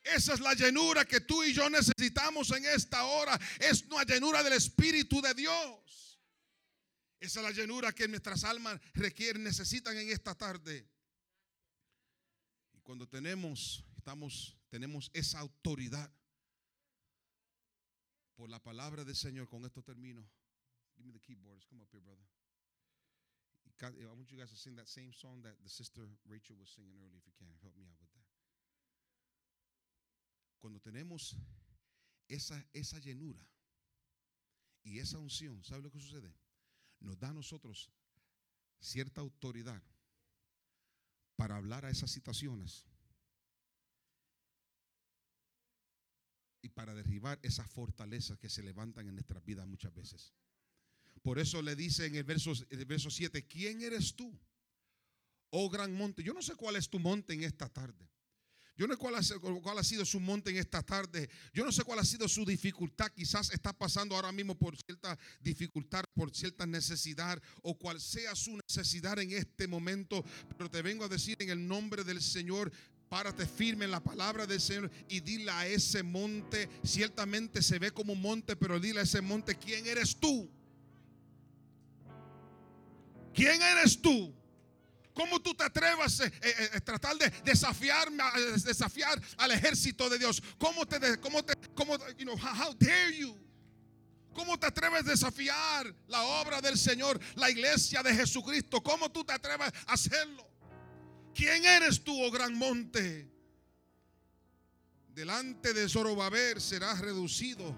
Esa es la llenura que tú y yo necesitamos en esta hora. Es una llenura del Espíritu de Dios. Esa es la llenura que nuestras almas requieren, necesitan en esta tarde. Y cuando tenemos, estamos, tenemos esa autoridad por la palabra del Señor, con esto termino. Give me the keyboards. Come up here, brother. Ca- I want you guys to sing that same song that the sister Rachel was singing earlier, if you can. Help me out with that. Cuando tenemos esa, esa llenura y esa unción, ¿sabe lo que sucede? Nos da a nosotros cierta autoridad para hablar a esas situaciones y para derribar esas fortalezas que se levantan en nuestras vidas muchas veces. Por eso le dice en el verso, el verso 7, ¿quién eres tú? Oh gran monte. Yo no sé cuál es tu monte en esta tarde. Yo no sé cuál ha, sido su monte en esta tarde. Yo no sé cuál ha sido su dificultad. Quizás está pasando ahora mismo por cierta dificultad, por cierta necesidad o cual sea su necesidad en este momento. Pero te vengo a decir en el nombre del Señor, Párate firme en la palabra del Señor y dile a ese monte, ciertamente se ve como un monte, pero dile a ese monte, ¿quién eres tú? ¿Quién eres tú? ¿Cómo tú te atrevas a eh, eh, eh, tratar de desafiarme, a- eh, desafiar al ejército de Dios? ¿Cómo te, cómo te, cómo, you know, how dare you? ¿Cómo te atreves a desafiar la obra del Señor, la iglesia de Jesucristo? ¿Cómo tú te atreves a hacerlo? ¿Quién eres tú, oh gran monte? Delante de Zorobabel serás reducido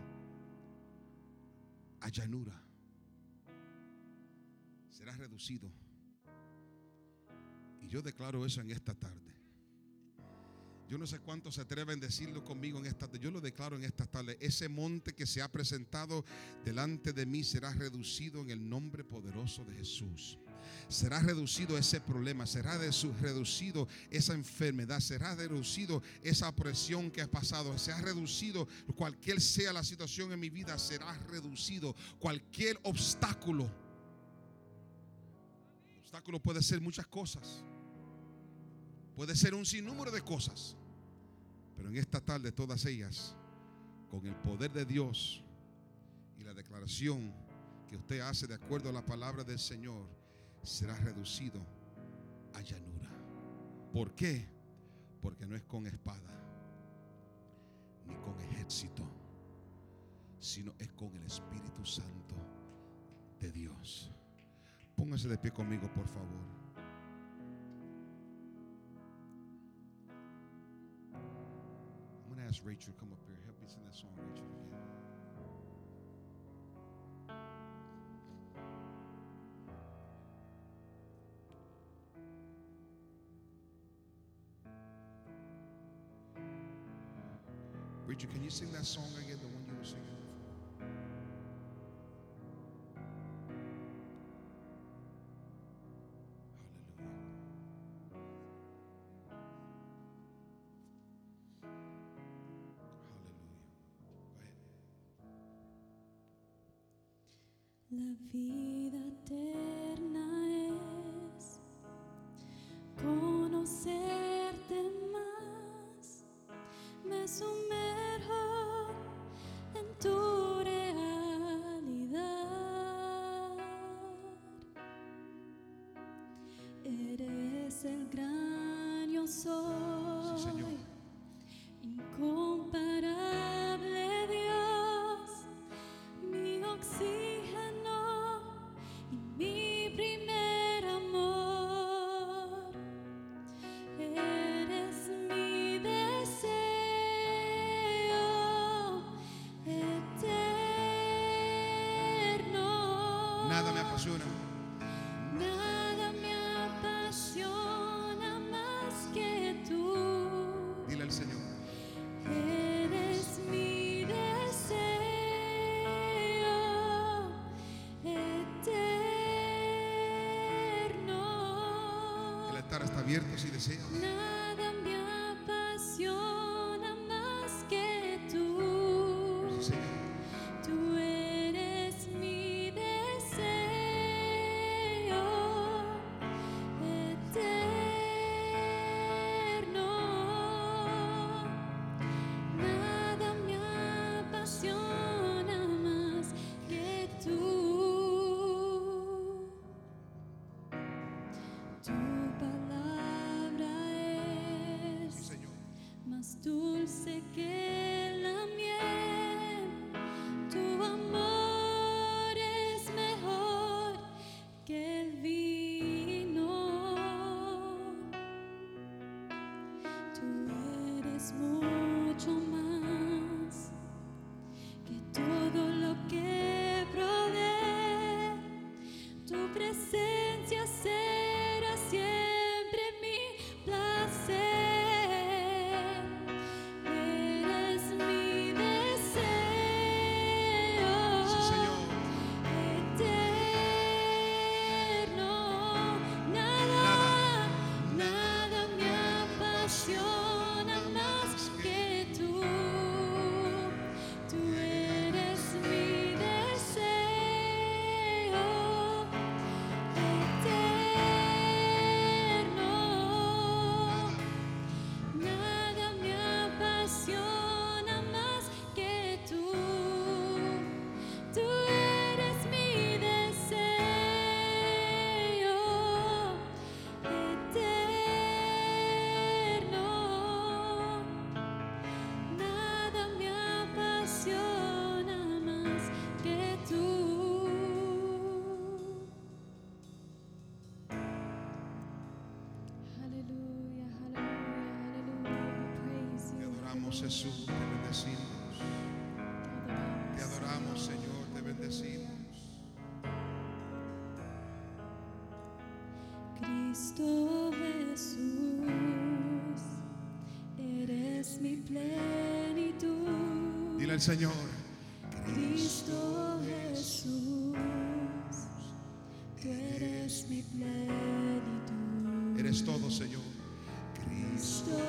a llanura. Serás reducido. Y yo declaro eso en esta tarde. Yo no sé cuántos se atreven a decirlo conmigo en esta tarde. Yo lo declaro en esta tarde. Ese monte que se ha presentado delante de mí será reducido en el nombre poderoso de Jesús. Será reducido ese problema, será reducido esa enfermedad, será reducido esa opresión que ha pasado, se ha reducido cualquier sea la situación en mi vida, será reducido cualquier obstáculo. Obstáculo puede ser muchas cosas, puede ser un sinnúmero de cosas, pero en esta tarde todas ellas, con el poder de Dios y la declaración que usted hace de acuerdo a la palabra del Señor, será reducido a llanura. ¿Por qué? Porque no es con espada ni con ejército, sino es con el Espíritu Santo de Dios. Póngase de pie conmigo, por favor. I'm to ask Rachel to come up here. Help me sing that song, Rachel. Rachel, can you sing that song again, the one you were singing before? Hallelujah. Hallelujah. Go ahead. La vida altar está abierto si deseas. Jesús, te bendecimos. Te adoramos, Señor, te bendecimos. Cristo Jesús, eres mi plenitud. Dile al Señor. Cristo Jesús, tú eres mi plenitud. Eres todo, Señor. Cristo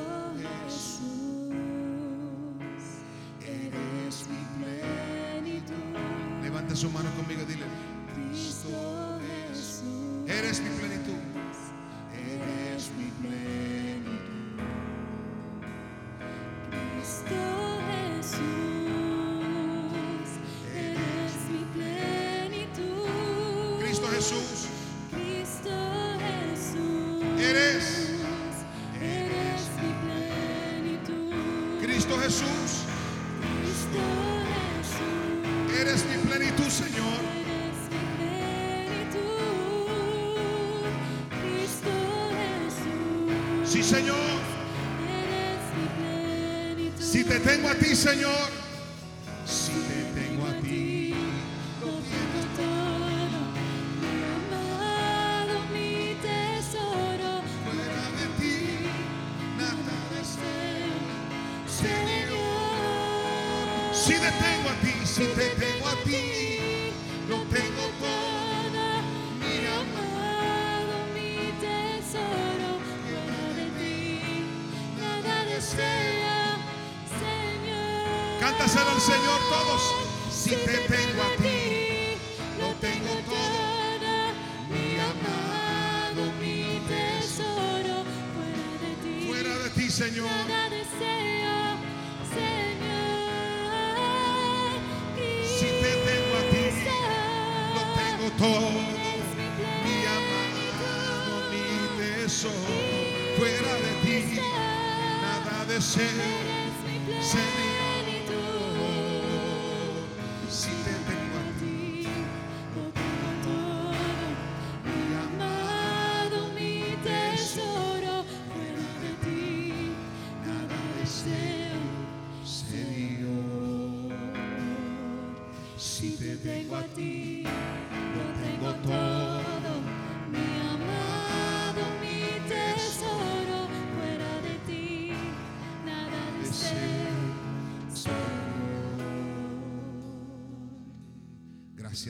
Levante su mano conmigo, dile,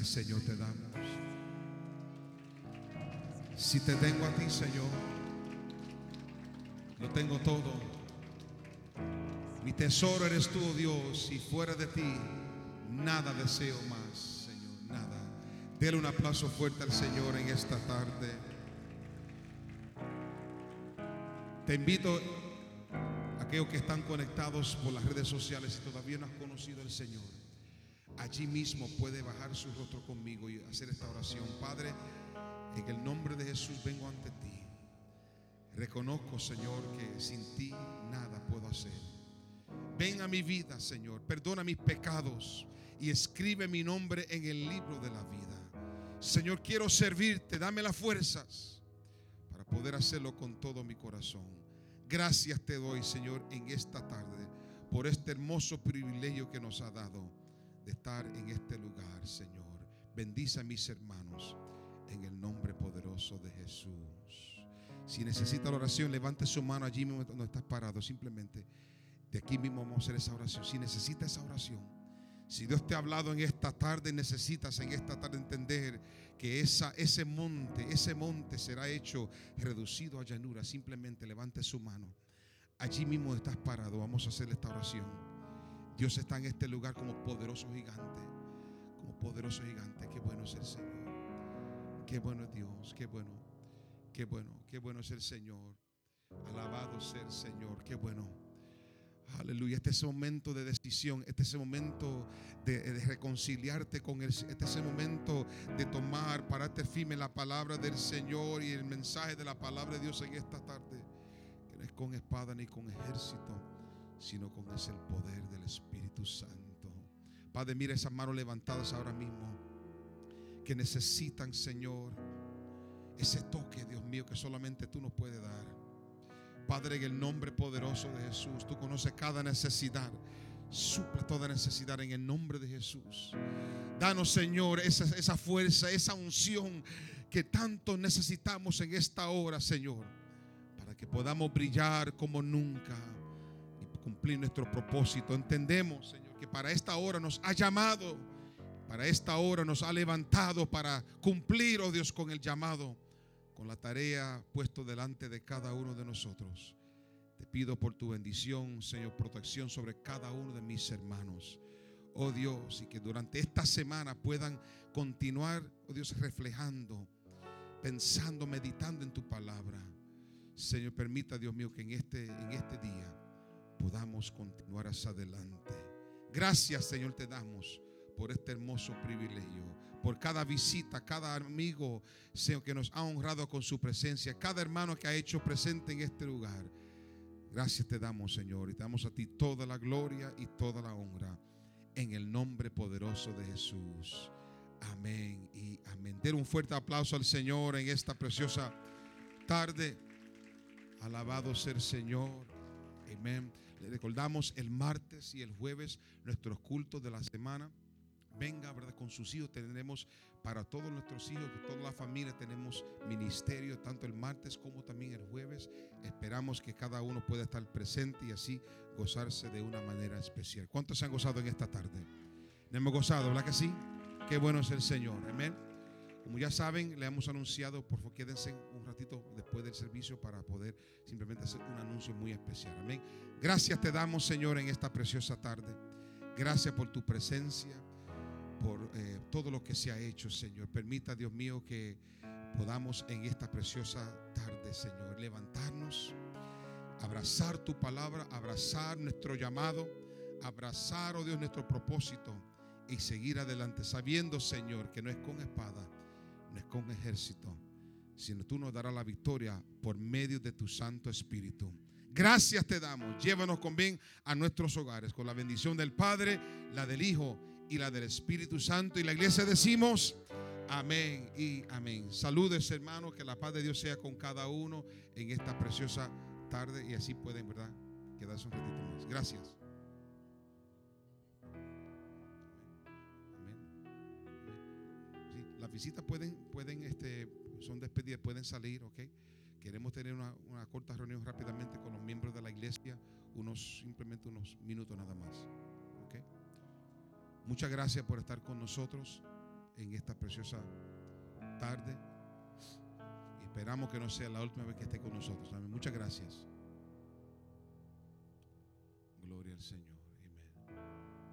Señor te damos. Si te tengo a ti Señor, lo tengo todo. Mi tesoro eres tú, oh Dios, y fuera de ti nada deseo más, Señor, nada. Dele un aplauso fuerte al Señor en esta tarde. Te invito a aquellos que están conectados por las redes sociales y todavía no has conocido al Señor. Allí mismo puede bajar su rostro conmigo y hacer esta oración. Padre, en el nombre de Jesús vengo ante ti. Reconozco, Señor, que sin ti nada puedo hacer. Ven a mi vida, Señor. Perdona mis pecados y escribe mi nombre en el libro de la vida. Señor, quiero servirte. Dame las fuerzas para poder hacerlo con todo mi corazón. Gracias te doy, Señor, en esta tarde por este hermoso privilegio que nos ha dado de estar en este lugar, Señor. Bendice a mis hermanos en el nombre poderoso de Jesús. Si necesita la oración, levante su mano allí mismo donde estás parado. Simplemente de aquí mismo vamos a hacer esa oración. Si necesita esa oración, si Dios te ha hablado en esta tarde, necesitas en esta tarde entender que esa, ese monte, ese monte será hecho reducido a llanura. Simplemente levante su mano. Allí mismo estás parado. Vamos a hacer esta oración. Dios está en este lugar como poderoso gigante. Como poderoso gigante. Qué bueno es el Señor. Qué bueno es Dios. Qué bueno. Qué bueno. Qué bueno es el Señor. Alabado sea el Señor. Qué bueno. Aleluya. Este es el momento de decisión. Este es el momento de, reconciliarte con Él. Este es el momento de tomar, pararte firme la palabra del Señor y el mensaje de la palabra de Dios en esta tarde. Que no es con espada ni con ejército, sino con es el poder del Espíritu Santo. Padre, mira esas manos levantadas ahora mismo que necesitan, Señor, ese toque, Dios mío, que solamente tú nos puedes dar. Padre, en el nombre poderoso de Jesús, tú conoces cada necesidad. Suple toda necesidad en el nombre de Jesús. Danos, Señor, esa, fuerza, esa unción que tanto necesitamos en esta hora, Señor, para que podamos brillar como nunca cumplir nuestro propósito. Entendemos, Señor, que para esta hora nos ha llamado, para esta hora nos ha levantado para cumplir, oh Dios, con el llamado con la tarea puesto delante de cada uno de nosotros. Te pido por tu bendición, Señor, protección sobre cada uno de mis hermanos. Oh Dios, y que durante esta semana puedan continuar, oh Dios, reflejando, pensando, meditando en tu palabra. Señor, permita, Dios mío, que en este, en este día podamos continuar hacia adelante. Gracias, Señor, te damos por este hermoso privilegio por cada visita, cada amigo, Señor, que nos ha honrado con su presencia, cada hermano que ha hecho presente en este lugar. Gracias te damos, Señor, y te damos a ti toda la gloria y toda la honra en el nombre poderoso de Jesús. Amén y amén. Den un fuerte aplauso al Señor en esta preciosa tarde. Alabado el Señor. Amén. Recordamos el martes y el jueves nuestros cultos de la semana venga, ¿verdad? Con sus hijos tendremos para todos nuestros hijos, toda la familia tenemos ministerio, tanto el martes como también el jueves. Esperamos que cada uno pueda estar presente y así gozarse de una manera especial. ¿Cuántos se han gozado en esta tarde? ¿No hemos gozado, verdad que sí? Qué bueno es el Señor, amén. Como ya saben, le hemos anunciado, por favor, quédense después del servicio para poder simplemente hacer un anuncio muy especial. Amén. Gracias te damos, Señor, en esta preciosa tarde. Gracias por tu presencia por eh, todo lo que se ha hecho, Señor. Permita, Dios mío, que podamos en esta preciosa tarde, Señor, levantarnos, abrazar tu palabra, abrazar nuestro llamado, abrazar, oh Dios, nuestro propósito y seguir adelante, sabiendo, Señor, que no es con espada, no es con ejército, sino tú nos darás la victoria por medio de tu Santo Espíritu. Gracias te damos. Llévanos con bien a nuestros hogares, con la bendición del Padre, la del Hijo y la del Espíritu Santo. Y la iglesia decimos, amén y amén. Saludes hermanos, que la paz de Dios sea con cada uno en esta preciosa tarde y así pueden, ¿verdad? Quedarse un ratito más. Gracias. Amén. Sí, la visitas pueden, pueden, este, son despedidas, pueden salir, ¿ok? Queremos tener una, una corta reunión rápidamente con los miembros de la iglesia, unos simplemente unos minutos nada más. ¿ok? Muchas gracias por estar con nosotros en esta preciosa tarde. Esperamos que no sea la última vez que esté con nosotros. Muchas gracias. Gloria al Señor.